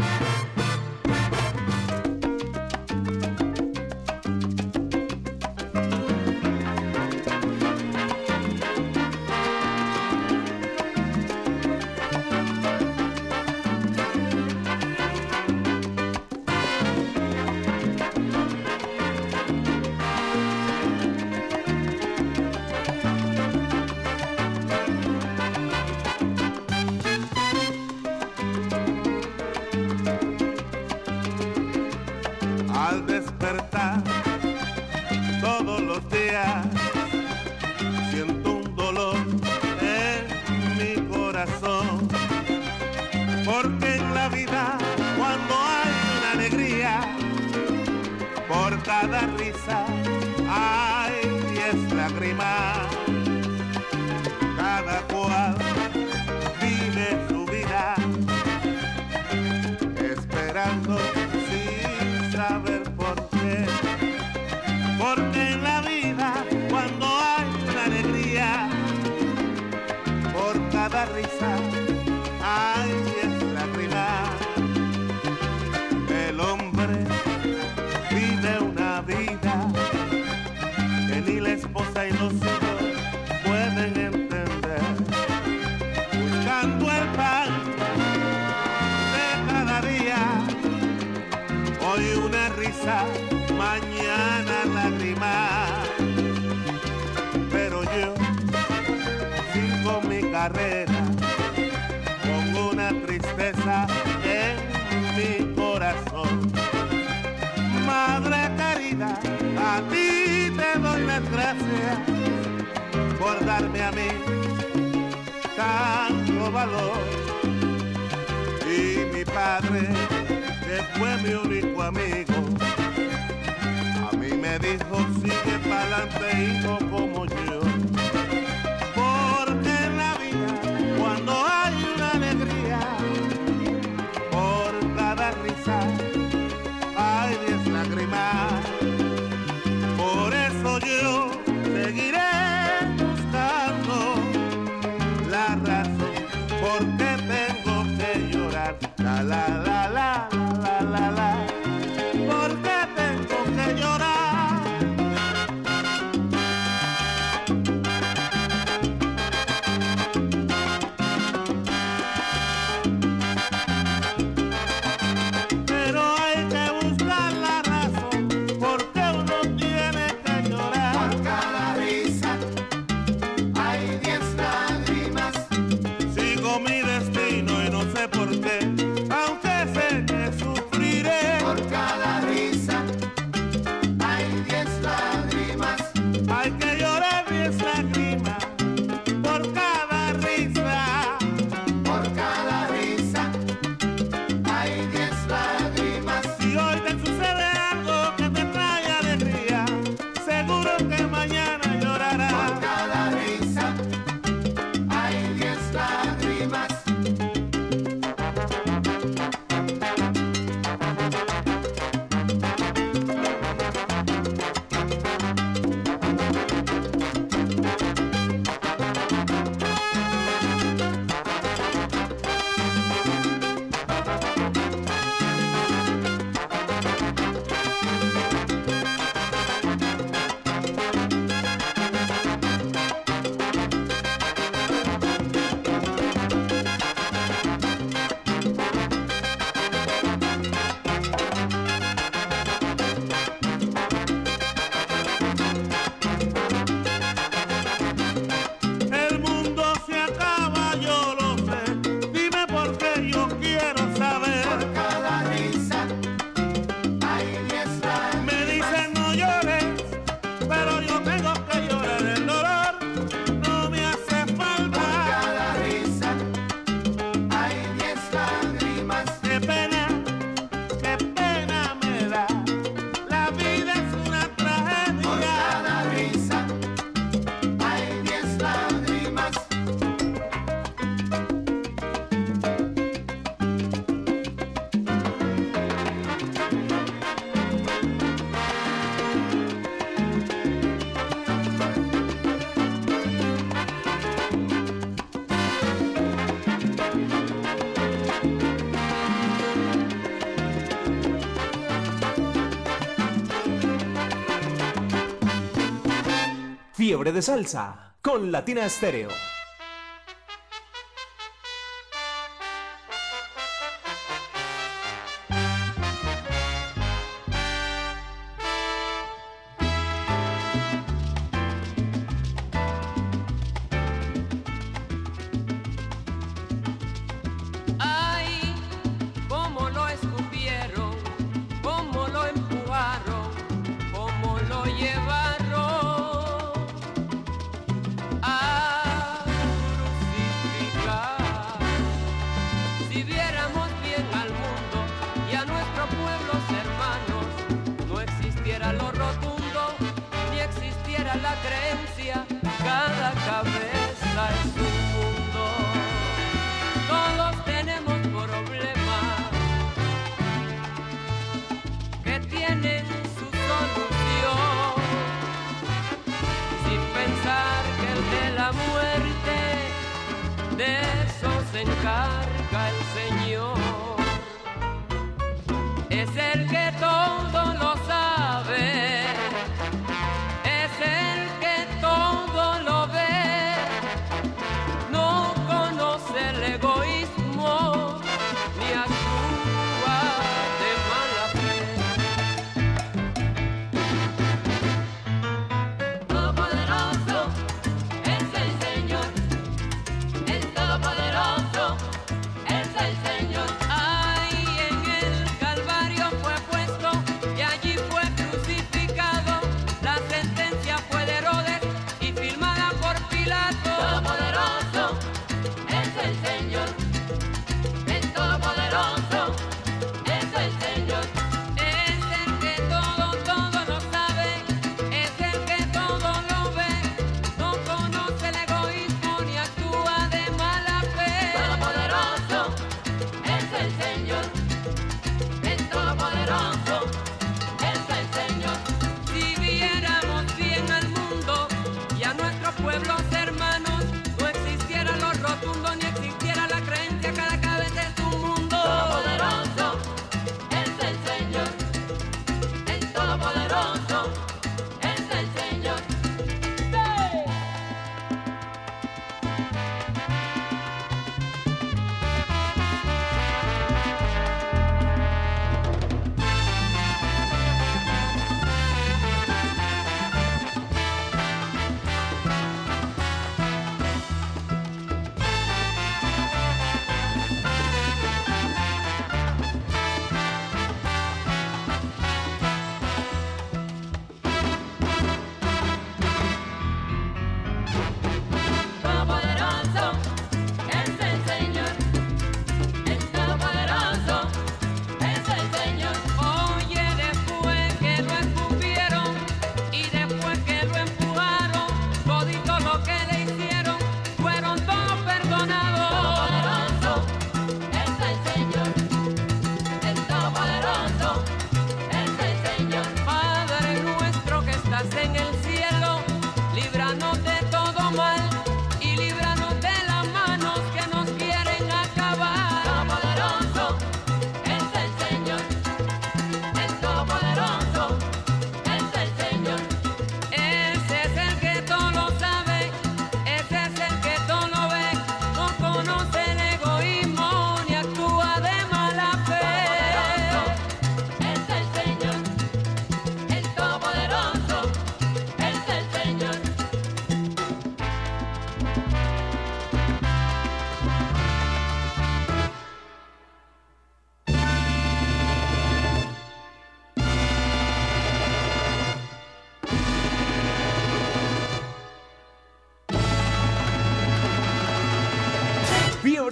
De Salsa con Latina Estéreo.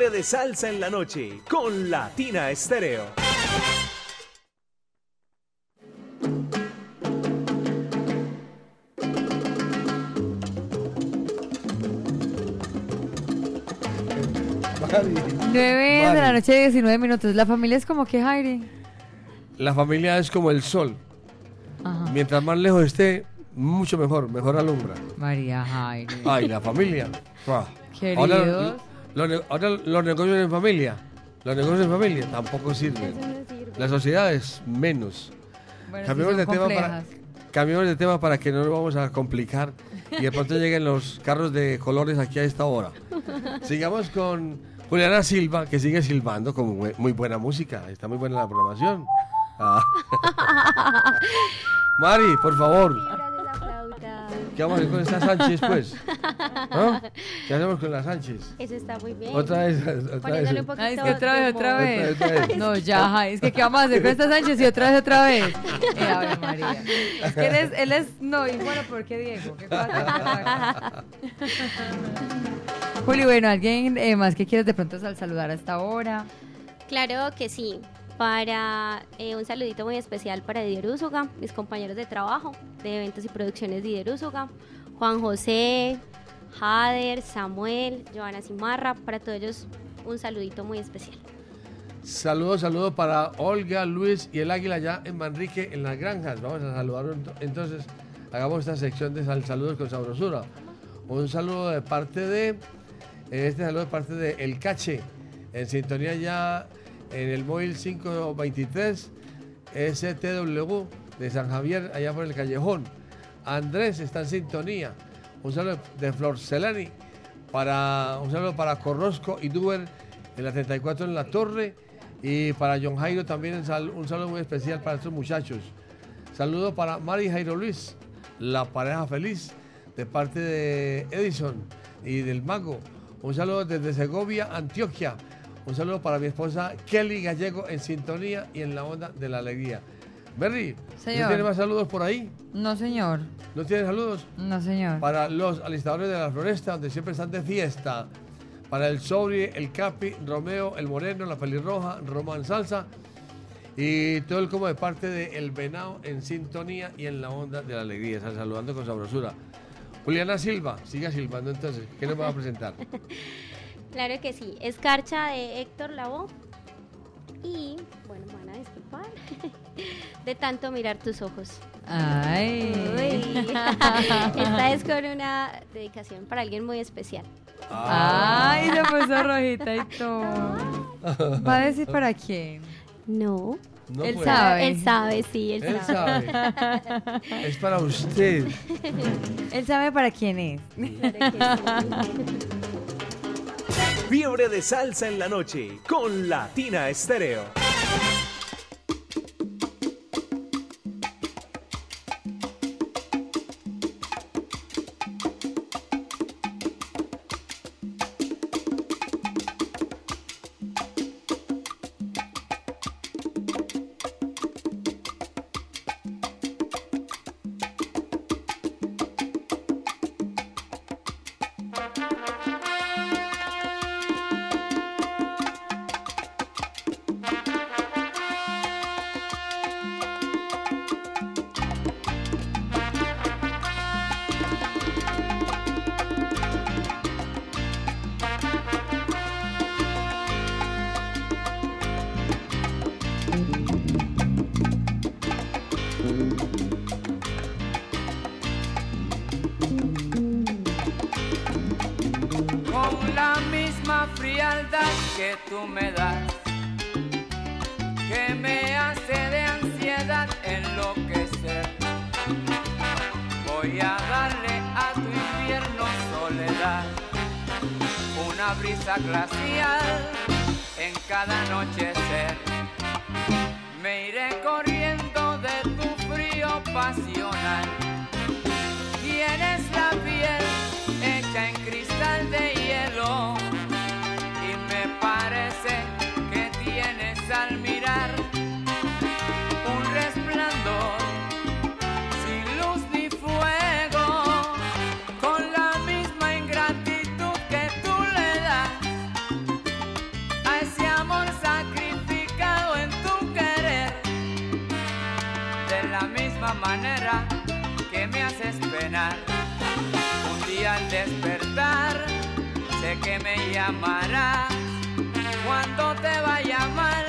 de salsa en la noche con Latina Estéreo. Mari. 9 de la Mari. noche, 19 minutos. La familia es como que Jairi. La familia es como el sol. Mientras más lejos esté, mucho mejor, mejor alumbra. María Jairi. Ay, la familia. Ah. Queridos. Los ahora los negocios en familia. Los negocios en familia tampoco sirven. No sirve. Las sociedades menos. Bueno, cambiamos, de tema para, que no nos vamos a complicar y de pronto lleguen los carros de colores aquí a esta hora. Sigamos con Juliana Silva, que sigue silbando con muy, buena música. Está muy buena la programación. Ah. Mari, por favor. ¿Qué vamos a hacer con esta Sánchez, pues? ¿No? ¿Qué hacemos con la Sánchez? Eso está muy bien. Otra vez, otra Poniéndole vez. un poquito Ay, es que otra vez, otra vez. Otra vez, otra vez. No, ya, es que ¿qué vamos a hacer con esta Sánchez y otra vez, otra vez? Eh, Ave María. Es que él es, él es, no, y bueno, ¿por qué Diego? ¿Qué pasa? Juli, bueno, ¿alguien eh, más que quieras de pronto sal- saludar a esta hora? Claro que sí. Para eh, un saludito muy especial para Didier mis compañeros de trabajo de eventos y producciones Úsuga, Juan José, Jader, Samuel, Joana Cimarra, para todos ellos un saludito muy especial. Saludos, saludos para Olga, Luis y el Águila allá en Manrique, en las granjas. Vamos a saludar ent- entonces. Hagamos esta sección de sal- saludos con sabrosura. Un saludo de parte de. Este saludo de parte de El Cache, en sintonía ya en el móvil 523 STW de San Javier, allá por el callejón. Andrés está en sintonía. Un saludo de Flor Celani. Para, un saludo para Corrosco y Duber en la 34 en la torre. Y para John Jairo también un sal- un saludo muy especial para estos muchachos. Saludo para Mari Jairo Luis, la pareja feliz, de parte de Edison y del Mago. Un saludo desde Segovia, Antioquia. Un saludo para mi esposa Kelly Gallego en sintonía y en la onda de la alegría. Berry, ¿no tiene más saludos por ahí? No, señor. ¿No tiene saludos? No, señor. Para los alistadores de la floresta, donde siempre están de fiesta. Para el Sobri, el Capi, Romeo, el Moreno, la Pelirroja, Román Salsa. Y todo el como de parte de El Venado en sintonía y en la onda de la alegría. Están saludando con sabrosura. Juliana Silva, siga silbando entonces. ¿Qué nos va a presentar? Claro que sí, Escarcha de Héctor Lavoe. Y, bueno, me van a disculpar, de tanto mirar tus ojos. Ay. Uy. Esta es con una dedicación para alguien muy especial. Ay, se puso rojita y todo. ¿Va a decir para quién? No. No él puede. sabe. Él sabe, sí, él, Él sabe. Es para usted. Él sabe para quién es. Fiebre de salsa en la noche con Latina Estéreo. De la misma manera que me haces penar. Un día al despertar, sé que me llamarás. Cuando te vaya mal, sé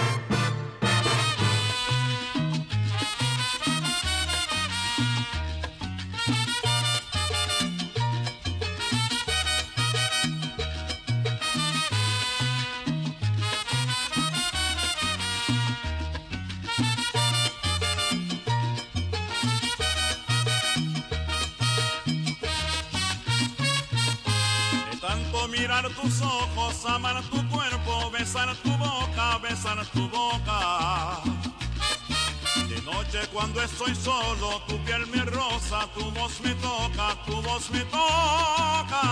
Estoy solo, tu piel me rosa, tu voz me toca, tu voz me toca.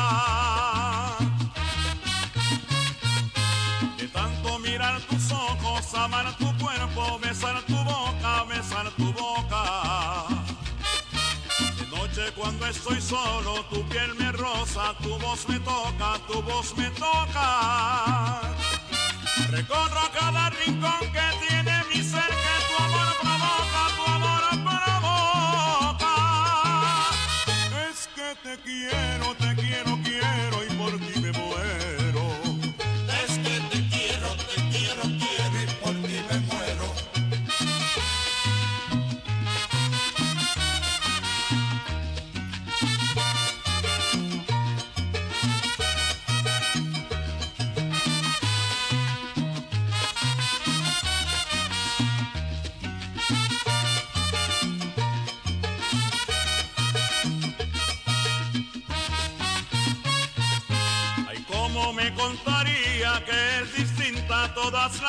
De tanto mirar tus ojos, amar tu cuerpo, besar tu boca, besar tu boca. De noche cuando estoy solo, tu piel me rosa, tu voz me toca, tu voz me toca. Recorro cada rincón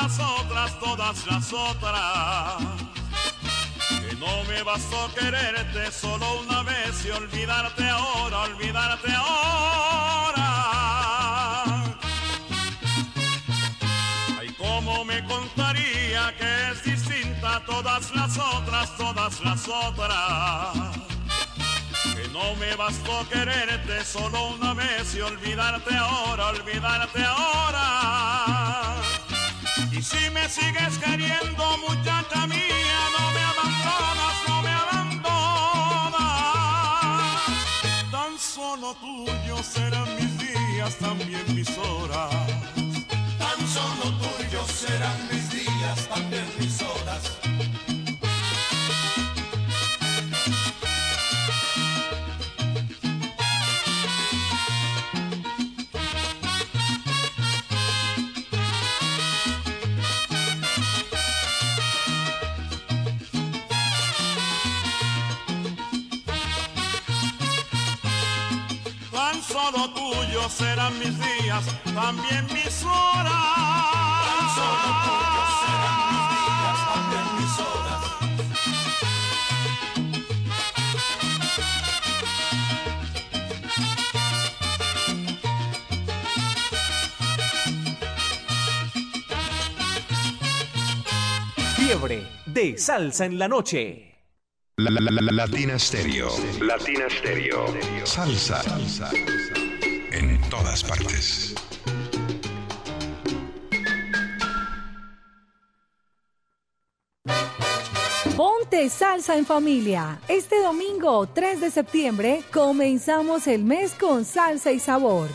las otras, todas las otras. Que no me bastó quererte solo una vez y olvidarte ahora, olvidarte ahora. Ay, cómo me contaría que es distinta a todas las otras, todas las otras. Que no me bastó quererte solo una vez y olvidarte ahora, olvidarte ahora. Si me sigues queriendo, muchacha mía, no me abandonas, no me abandonas. Tan solo tuyo serán mis días, también mis horas. Tan solo tuyo serán mis días, también mis horas. Tuyos serán mis días, también mis horas. Tan solo tuyos serán mis días, también mis horas. Fiebre de salsa en la noche. La, la, la, la- Latina Stereo. Latina Stereo. Salsa. Salsa. Todas partes. Ponte salsa en familia. Este domingo 3 de septiembre comenzamos el mes con salsa y sabor.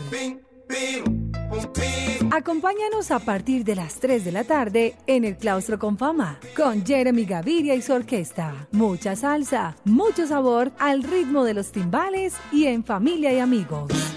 Acompáñanos a partir de las 3 de la tarde en el Claustro con Fama con Jeremy Gaviria y su orquesta. Mucha salsa, mucho sabor al ritmo de los timbales y en familia y amigos.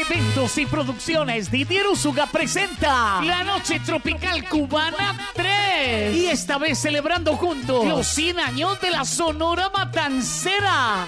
Eventos y producciones Didier Usuga presenta la Noche Tropical Cubana 3 y esta vez celebrando juntos los 100 años de la Sonora Matancera.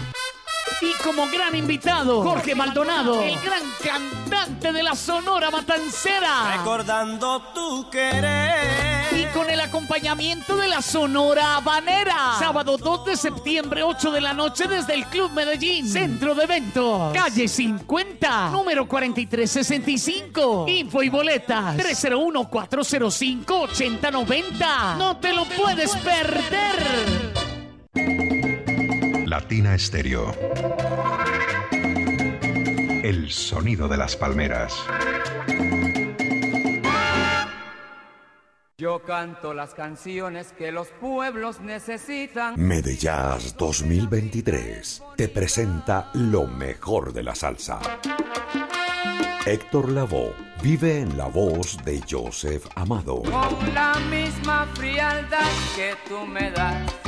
Y como gran invitado, Jorge Maldonado, el gran cantante de la Sonora Matancera. Recordando tu querer. Y con el acompañamiento de la Sonora Habanera. Sábado 2 de septiembre, 8 de la noche, desde el Club Medellín. Centro de Eventos. Calle 50, número 4365. Info y boletas. 301-405-8090. No te lo puedes perder. Latina Estéreo. El sonido de las palmeras. Yo canto las canciones que los pueblos necesitan. Medellas 2023 te presenta lo mejor de la salsa. Héctor Lavoe vive en la voz de Joseph Amado, Con la misma frialdad que tú me das.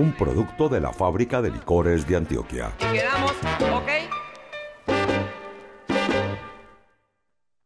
un producto de la fábrica de licores de Antioquia.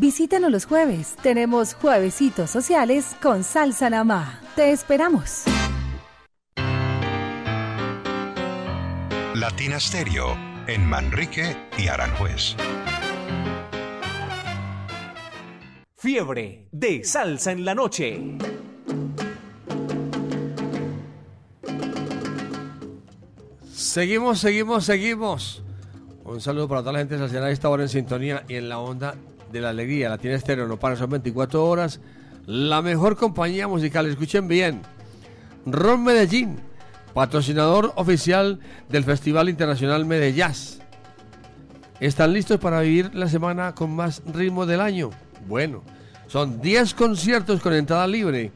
Visítanos los jueves. Tenemos juevesitos sociales con salsa namá. Te esperamos. Latina Stereo en Manrique y Aranjuez. Fiebre de salsa en la noche. Seguimos, seguimos, seguimos. Un saludo para toda la gente a esta hora en sintonía y en la onda de la alegría. La tiene estéreo, no para, son 24 horas. La mejor compañía musical, escuchen bien. Ron Medellín, patrocinador oficial del Festival Internacional Medellás. ¿Están listos para vivir la semana con más ritmo del año? Bueno, son 10 conciertos con entrada libre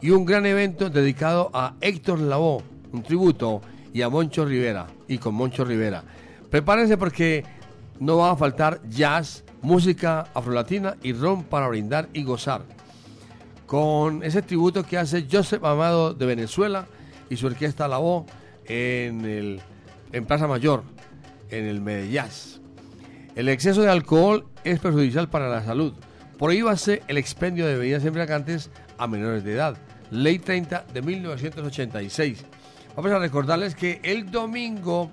y un gran evento dedicado a Héctor Lavoe, un tributo, y a Moncho Rivera, y con Moncho Rivera. Prepárense porque no va a faltar jazz, música afrolatina y ron para brindar y gozar. Con ese tributo que hace Joseph Amado de Venezuela y su orquesta en, el, en Plaza Mayor, en el Medellás. El exceso de alcohol es perjudicial para la salud. Prohíbase el expendio de bebidas embriagantes a menores de edad. Ley 30 de 1986. Vamos a recordarles que el domingo,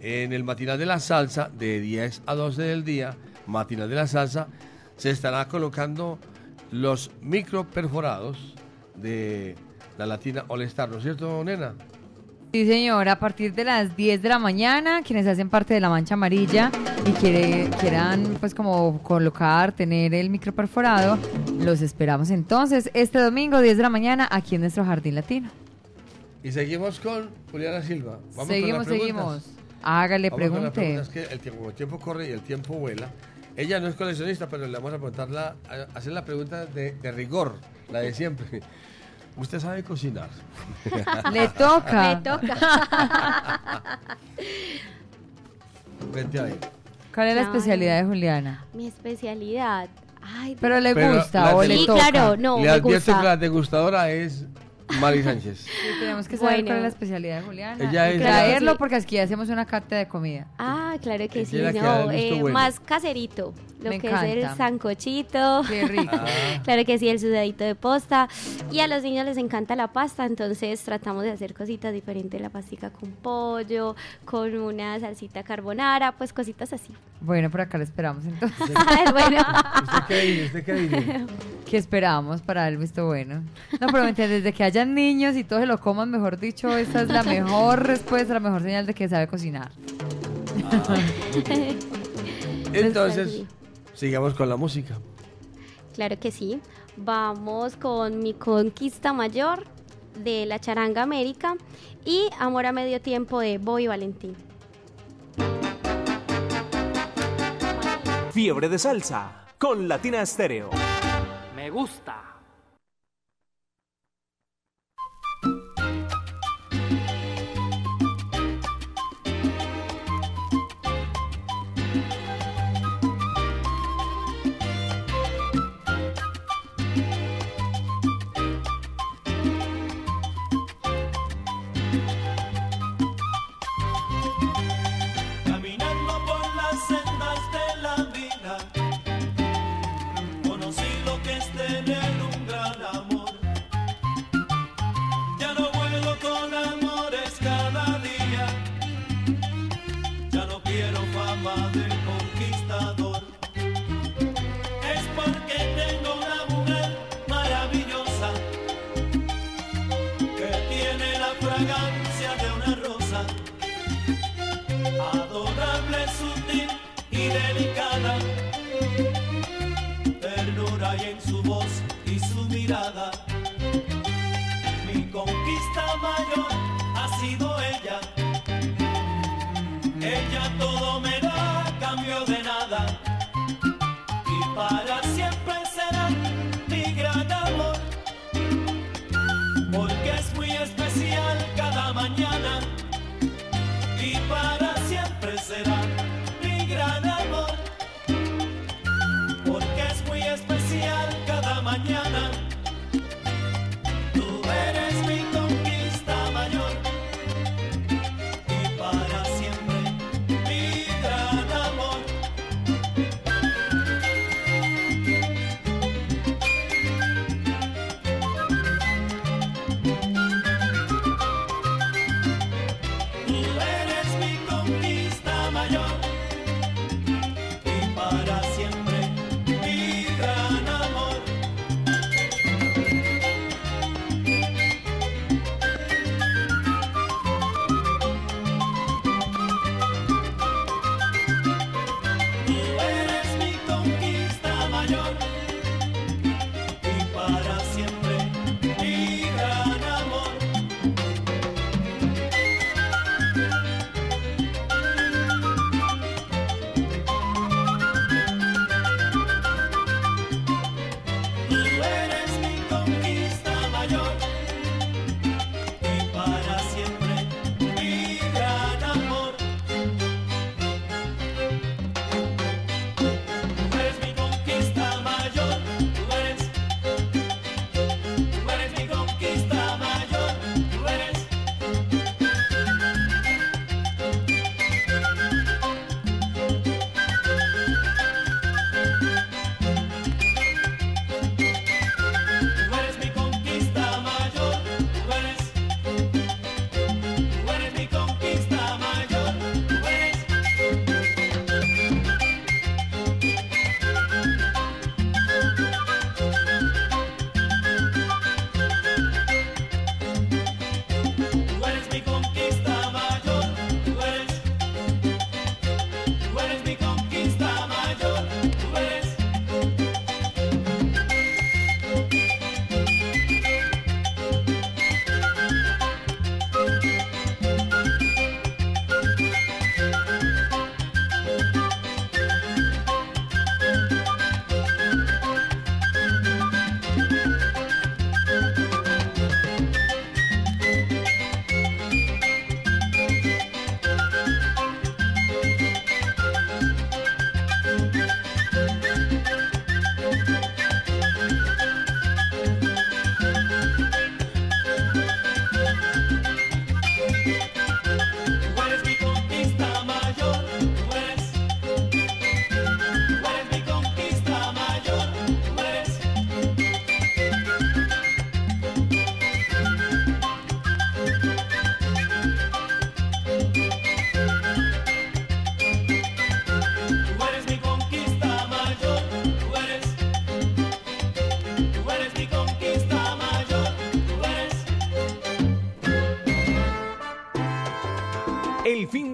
en el matinal de la salsa, de 10 a 12 del día, matinal de la salsa, se estará colocando los micro perforados de la Latina All Star, ¿no es cierto, nena? Sí, señor, a partir de las 10 de la mañana, quienes hacen parte de la mancha amarilla y quiere- quieran pues como colocar, tener el micro perforado, los esperamos entonces este domingo 10 de la mañana aquí en nuestro Jardín Latino. Y seguimos con Juliana Silva. Vamos con seguimos, las preguntas. seguimos. Hágale, Vamos con las pregunte. preguntas, que el tiempo, el tiempo corre y el tiempo vuela. Ella no es coleccionista, pero le vamos a preguntarla, a hacer la pregunta de, de rigor, la de siempre. Usted sabe cocinar. Le toca. Me toca. Vete ahí. ¿Cuál es la especialidad de Juliana? Mi especialidad. Ay, Pero le Pero gusta la o le Sí, toca. claro, no, Le me advierto gusta. que la degustadora es Mari Sánchez. Sí, tenemos que saber Bueno. cuál es la especialidad de Juliana. Ella es- traerlo Sí. porque aquí hacemos una carta de comida. Ah, claro que Ella sí, no, eh, bueno. más caserito, lo Me que es el sancochito. Qué rico. Ah. Claro que sí, el sudadito de posta. Y a los niños les encanta la pasta, entonces tratamos de hacer cositas diferentes, la pastica con pollo, con una salsita carbonara, pues cositas así. Bueno, por acá lo esperamos entonces. bueno. ¿Usted qué dice? ¿Usted qué dice? ¿Qué esperamos para el visto bueno? No, pero. Desde que hayan niños y todos se lo coman, mejor dicho, esa es la mejor respuesta, la mejor señal de que sabe cocinar. Entonces, sigamos con la música. Claro que sí. Vamos con mi conquista mayor de la charanga América y Amor a medio tiempo de Bobby Valentín. Fiebre de salsa con Latina Estéreo. Me gusta.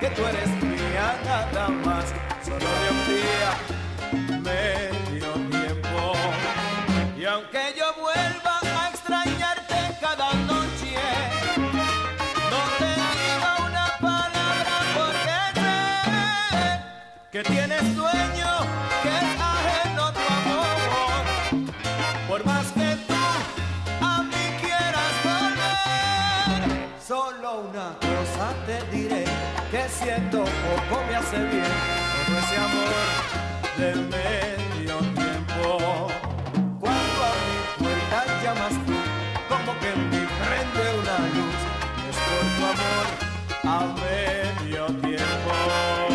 Que tú eres mía nada más, solo de un día, medio tiempo. Y aunque yo vuelva a extrañarte cada noche, no te digo una palabra porque sé que tienes dueño, te diré, que siento poco me hace bien todo ese amor de medio tiempo. Cuando a mi puerta llamas tú, como que me prende una luz, es por tu amor a medio tiempo.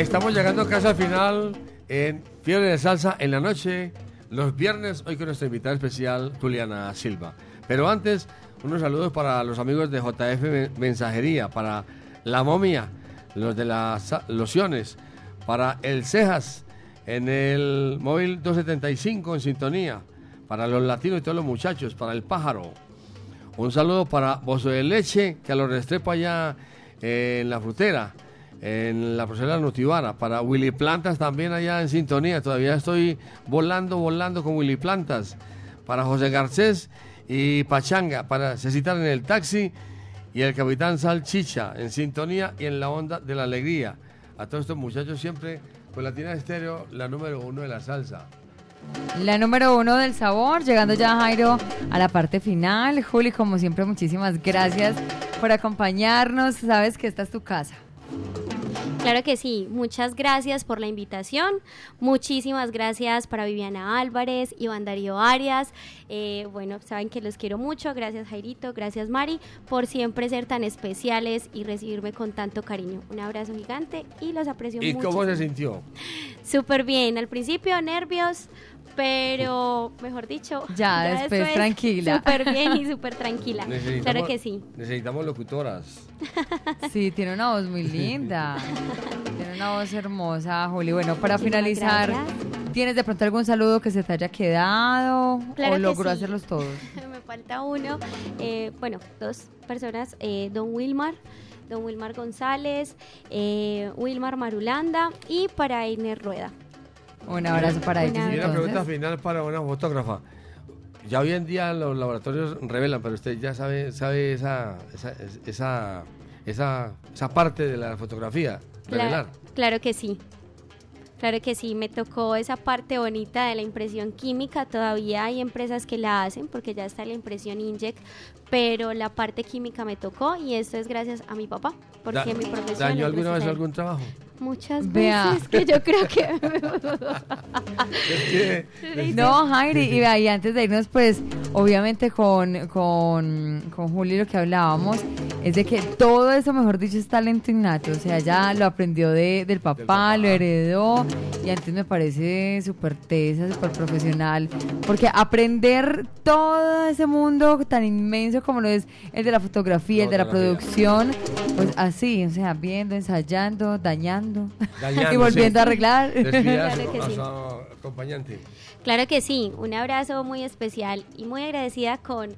Estamos llegando casi al final en Fiebre de Salsa en la noche, los viernes, hoy con nuestra invitada especial, Juliana Silva. Pero antes, unos saludos para los amigos de JF Men- Mensajería, para La Momia, los de las lociones, para El Cejas, en el móvil 275 en sintonía, para los latinos y todos los muchachos, para El Pájaro. Un saludo para Bozo de Leche, que a lo restrepo allá en la frutera, en la profesora Nutibara. Para Willy Plantas también allá en sintonía. Todavía estoy volando, volando con Willy Plantas. Para José Garcés y Pachanga, para se citan en el taxi. Y el capitán Salchicha en sintonía y en la onda de la alegría. A todos estos muchachos siempre con Latina Estéreo, la número uno de la salsa. La número uno del sabor, llegando ya Jairo a la parte final. Juli, como siempre, muchísimas gracias por acompañarnos. Sabes que esta es tu casa. Claro que sí, muchas gracias por la invitación, muchísimas gracias para Viviana Álvarez, Iván Darío Arias, eh, bueno, saben que los quiero mucho, gracias Jairito, gracias Mari, por siempre ser tan especiales y recibirme con tanto cariño. Un abrazo gigante y los aprecio ¿Y mucho. cómo se sintió? Súper bien, al principio nervios, pero mejor dicho, Ya, después tranquila. Súper bien y súper tranquila. Claro que sí. Necesitamos locutoras. Sí, tiene una voz muy linda. tiene una voz hermosa, Juli. Bueno, para Muchísimas finalizar, ¿tienes de pronto algún saludo que se te haya quedado? Claro ¿O que logró sí. hacerlos todos? Me falta uno. Eh, bueno, dos personas. eh, don Wilmar, don Wilmar González, eh, Wilmar Marulanda y para Einer Rueda. Un abrazo para ellos. Y una pregunta final para una fotógrafa. Ya hoy en día los laboratorios revelan, pero usted ya sabe, sabe esa, esa, esa, esa, esa parte de la fotografía, revelar. Cla- claro que sí. Claro que sí, me tocó esa parte bonita de la impresión química. Todavía hay empresas que la hacen porque ya está la impresión Inject, pero la parte química me tocó y esto es gracias a mi papá, porque Da- mi profesión ¿Dañó alguna vez algún trabajo? Muchas Vea. veces que yo creo que... No, Jairi, y, vea, y antes de irnos, pues, obviamente con, con, con Juli lo que hablábamos es de que todo eso, mejor dicho, es talento innato. O sea, ya lo aprendió de, del papá, lo heredó, y antes me parece súper tesa, súper profesional, porque aprender todo ese mundo tan inmenso como lo es el de la fotografía, el de la producción, pues así, o sea, viendo, ensayando, dañando, Dañando, y volviendo sí. a arreglar. Claro que sí. acompañante. Claro que sí, un abrazo muy especial y muy agradecida con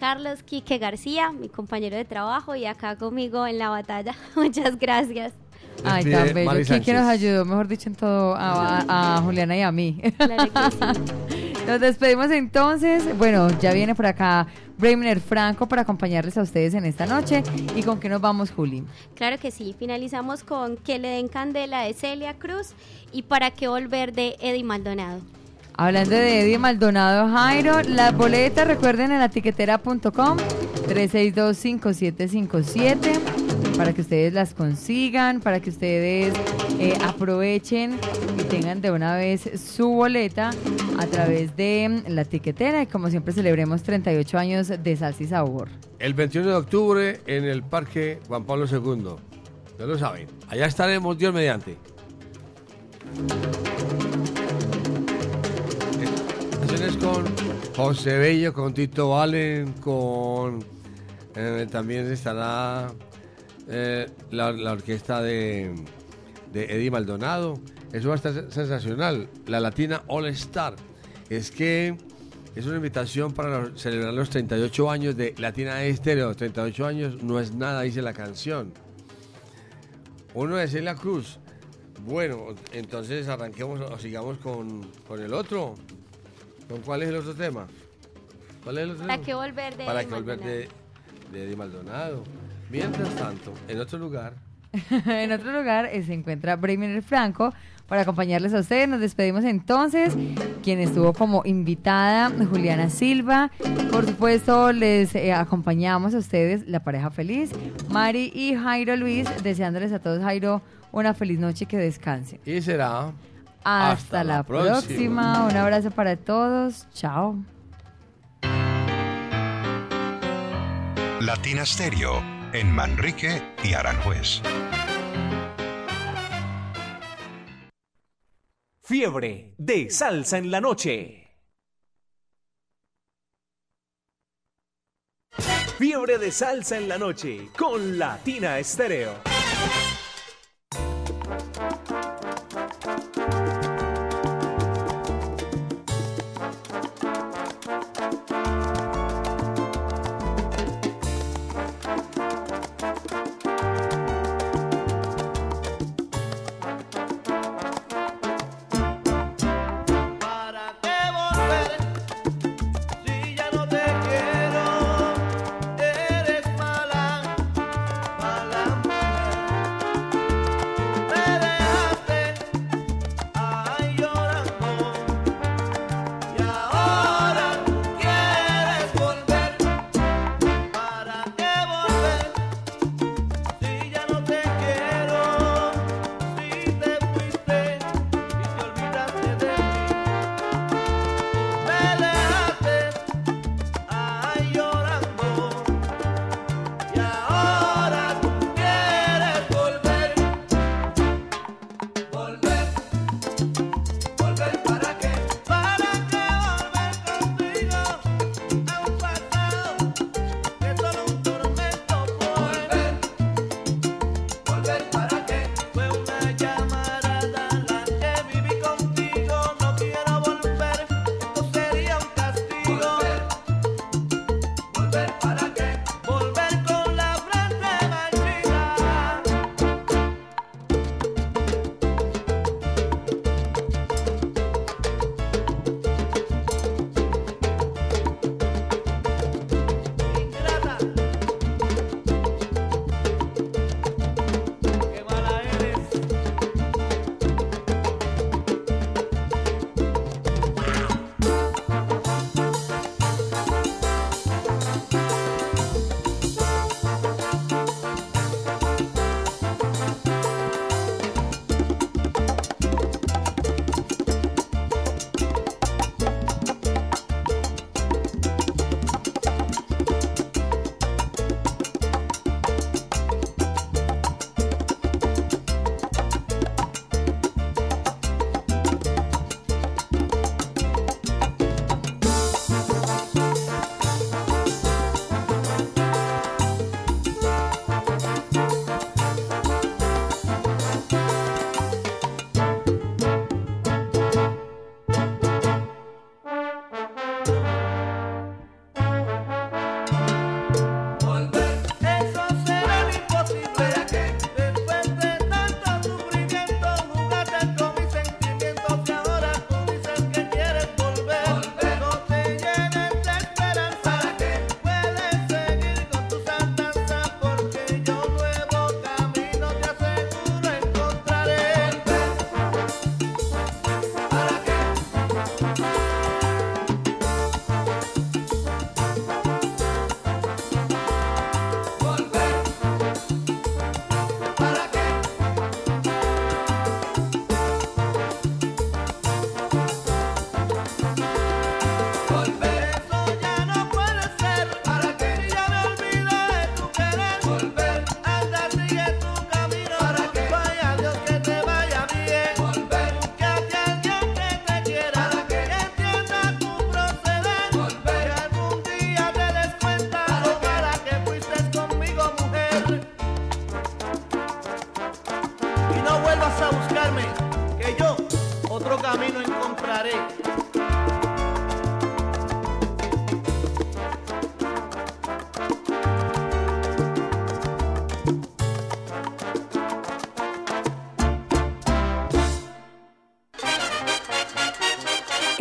Carlos Quique García, mi compañero de trabajo y acá conmigo en la batalla. Muchas gracias. Ay, Despide tan bello. Quique nos ayudó, mejor dicho, en todo a, a- a Juliana y a mí. Claro que sí. Nos despedimos entonces. Bueno, ya viene por acá Bremer Franco para acompañarles a ustedes en esta noche. ¿Y con qué nos vamos, Juli? Claro que sí, finalizamos con Que le den candela de Celia Cruz y Para qué volver de Eddie Maldonado. Hablando de Eddie Maldonado Jairo, las boletas recuerden en la tiquetera.com 3625757 para que ustedes las consigan, para que ustedes eh, aprovechen y tengan de una vez su boleta a través de mm, la tiquetera y como siempre celebremos 38 años de salsa y sabor. El 21 de octubre en el Parque Juan Pablo II. Ya lo saben. Allá estaremos, Dios mediante. Con José Bello, con Tito Valen, con. eh, también estará eh, la, la orquesta de, de Eddie Maldonado. Eso va a estar sensacional. La Latina All Star. Es que es una invitación para celebrar los 38 años de Latina Estéreo. 38 años no es nada, dice la canción. Uno de Celia Cruz. Bueno, entonces arranquemos o sigamos con, con el otro. ¿Con cuál es el otro tema? ¿Cuál es el otro Para tema? qué volver de Para Eddie que volver de, de Eddie Maldonado. Mientras tanto, en otro lugar, en otro lugar eh, se encuentra Bremer Franco para acompañarles a ustedes. Nos despedimos entonces. Quien estuvo como invitada, Juliana Silva. Por supuesto, les eh, acompañamos a ustedes, la pareja feliz, Mari y Jairo Luis, deseándoles a todos, Jairo, una feliz noche y que descansen. y será hasta, la, próxima. próxima. Un abrazo para todos. Chao. Latina Stereo en Manrique y Aranjuez. Fiebre de salsa en la noche. Fiebre de salsa en la noche con Latina Stereo.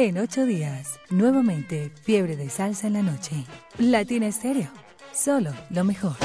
En ocho días, nuevamente, fiebre de salsa en la noche. Latina Estéreo, solo lo mejor.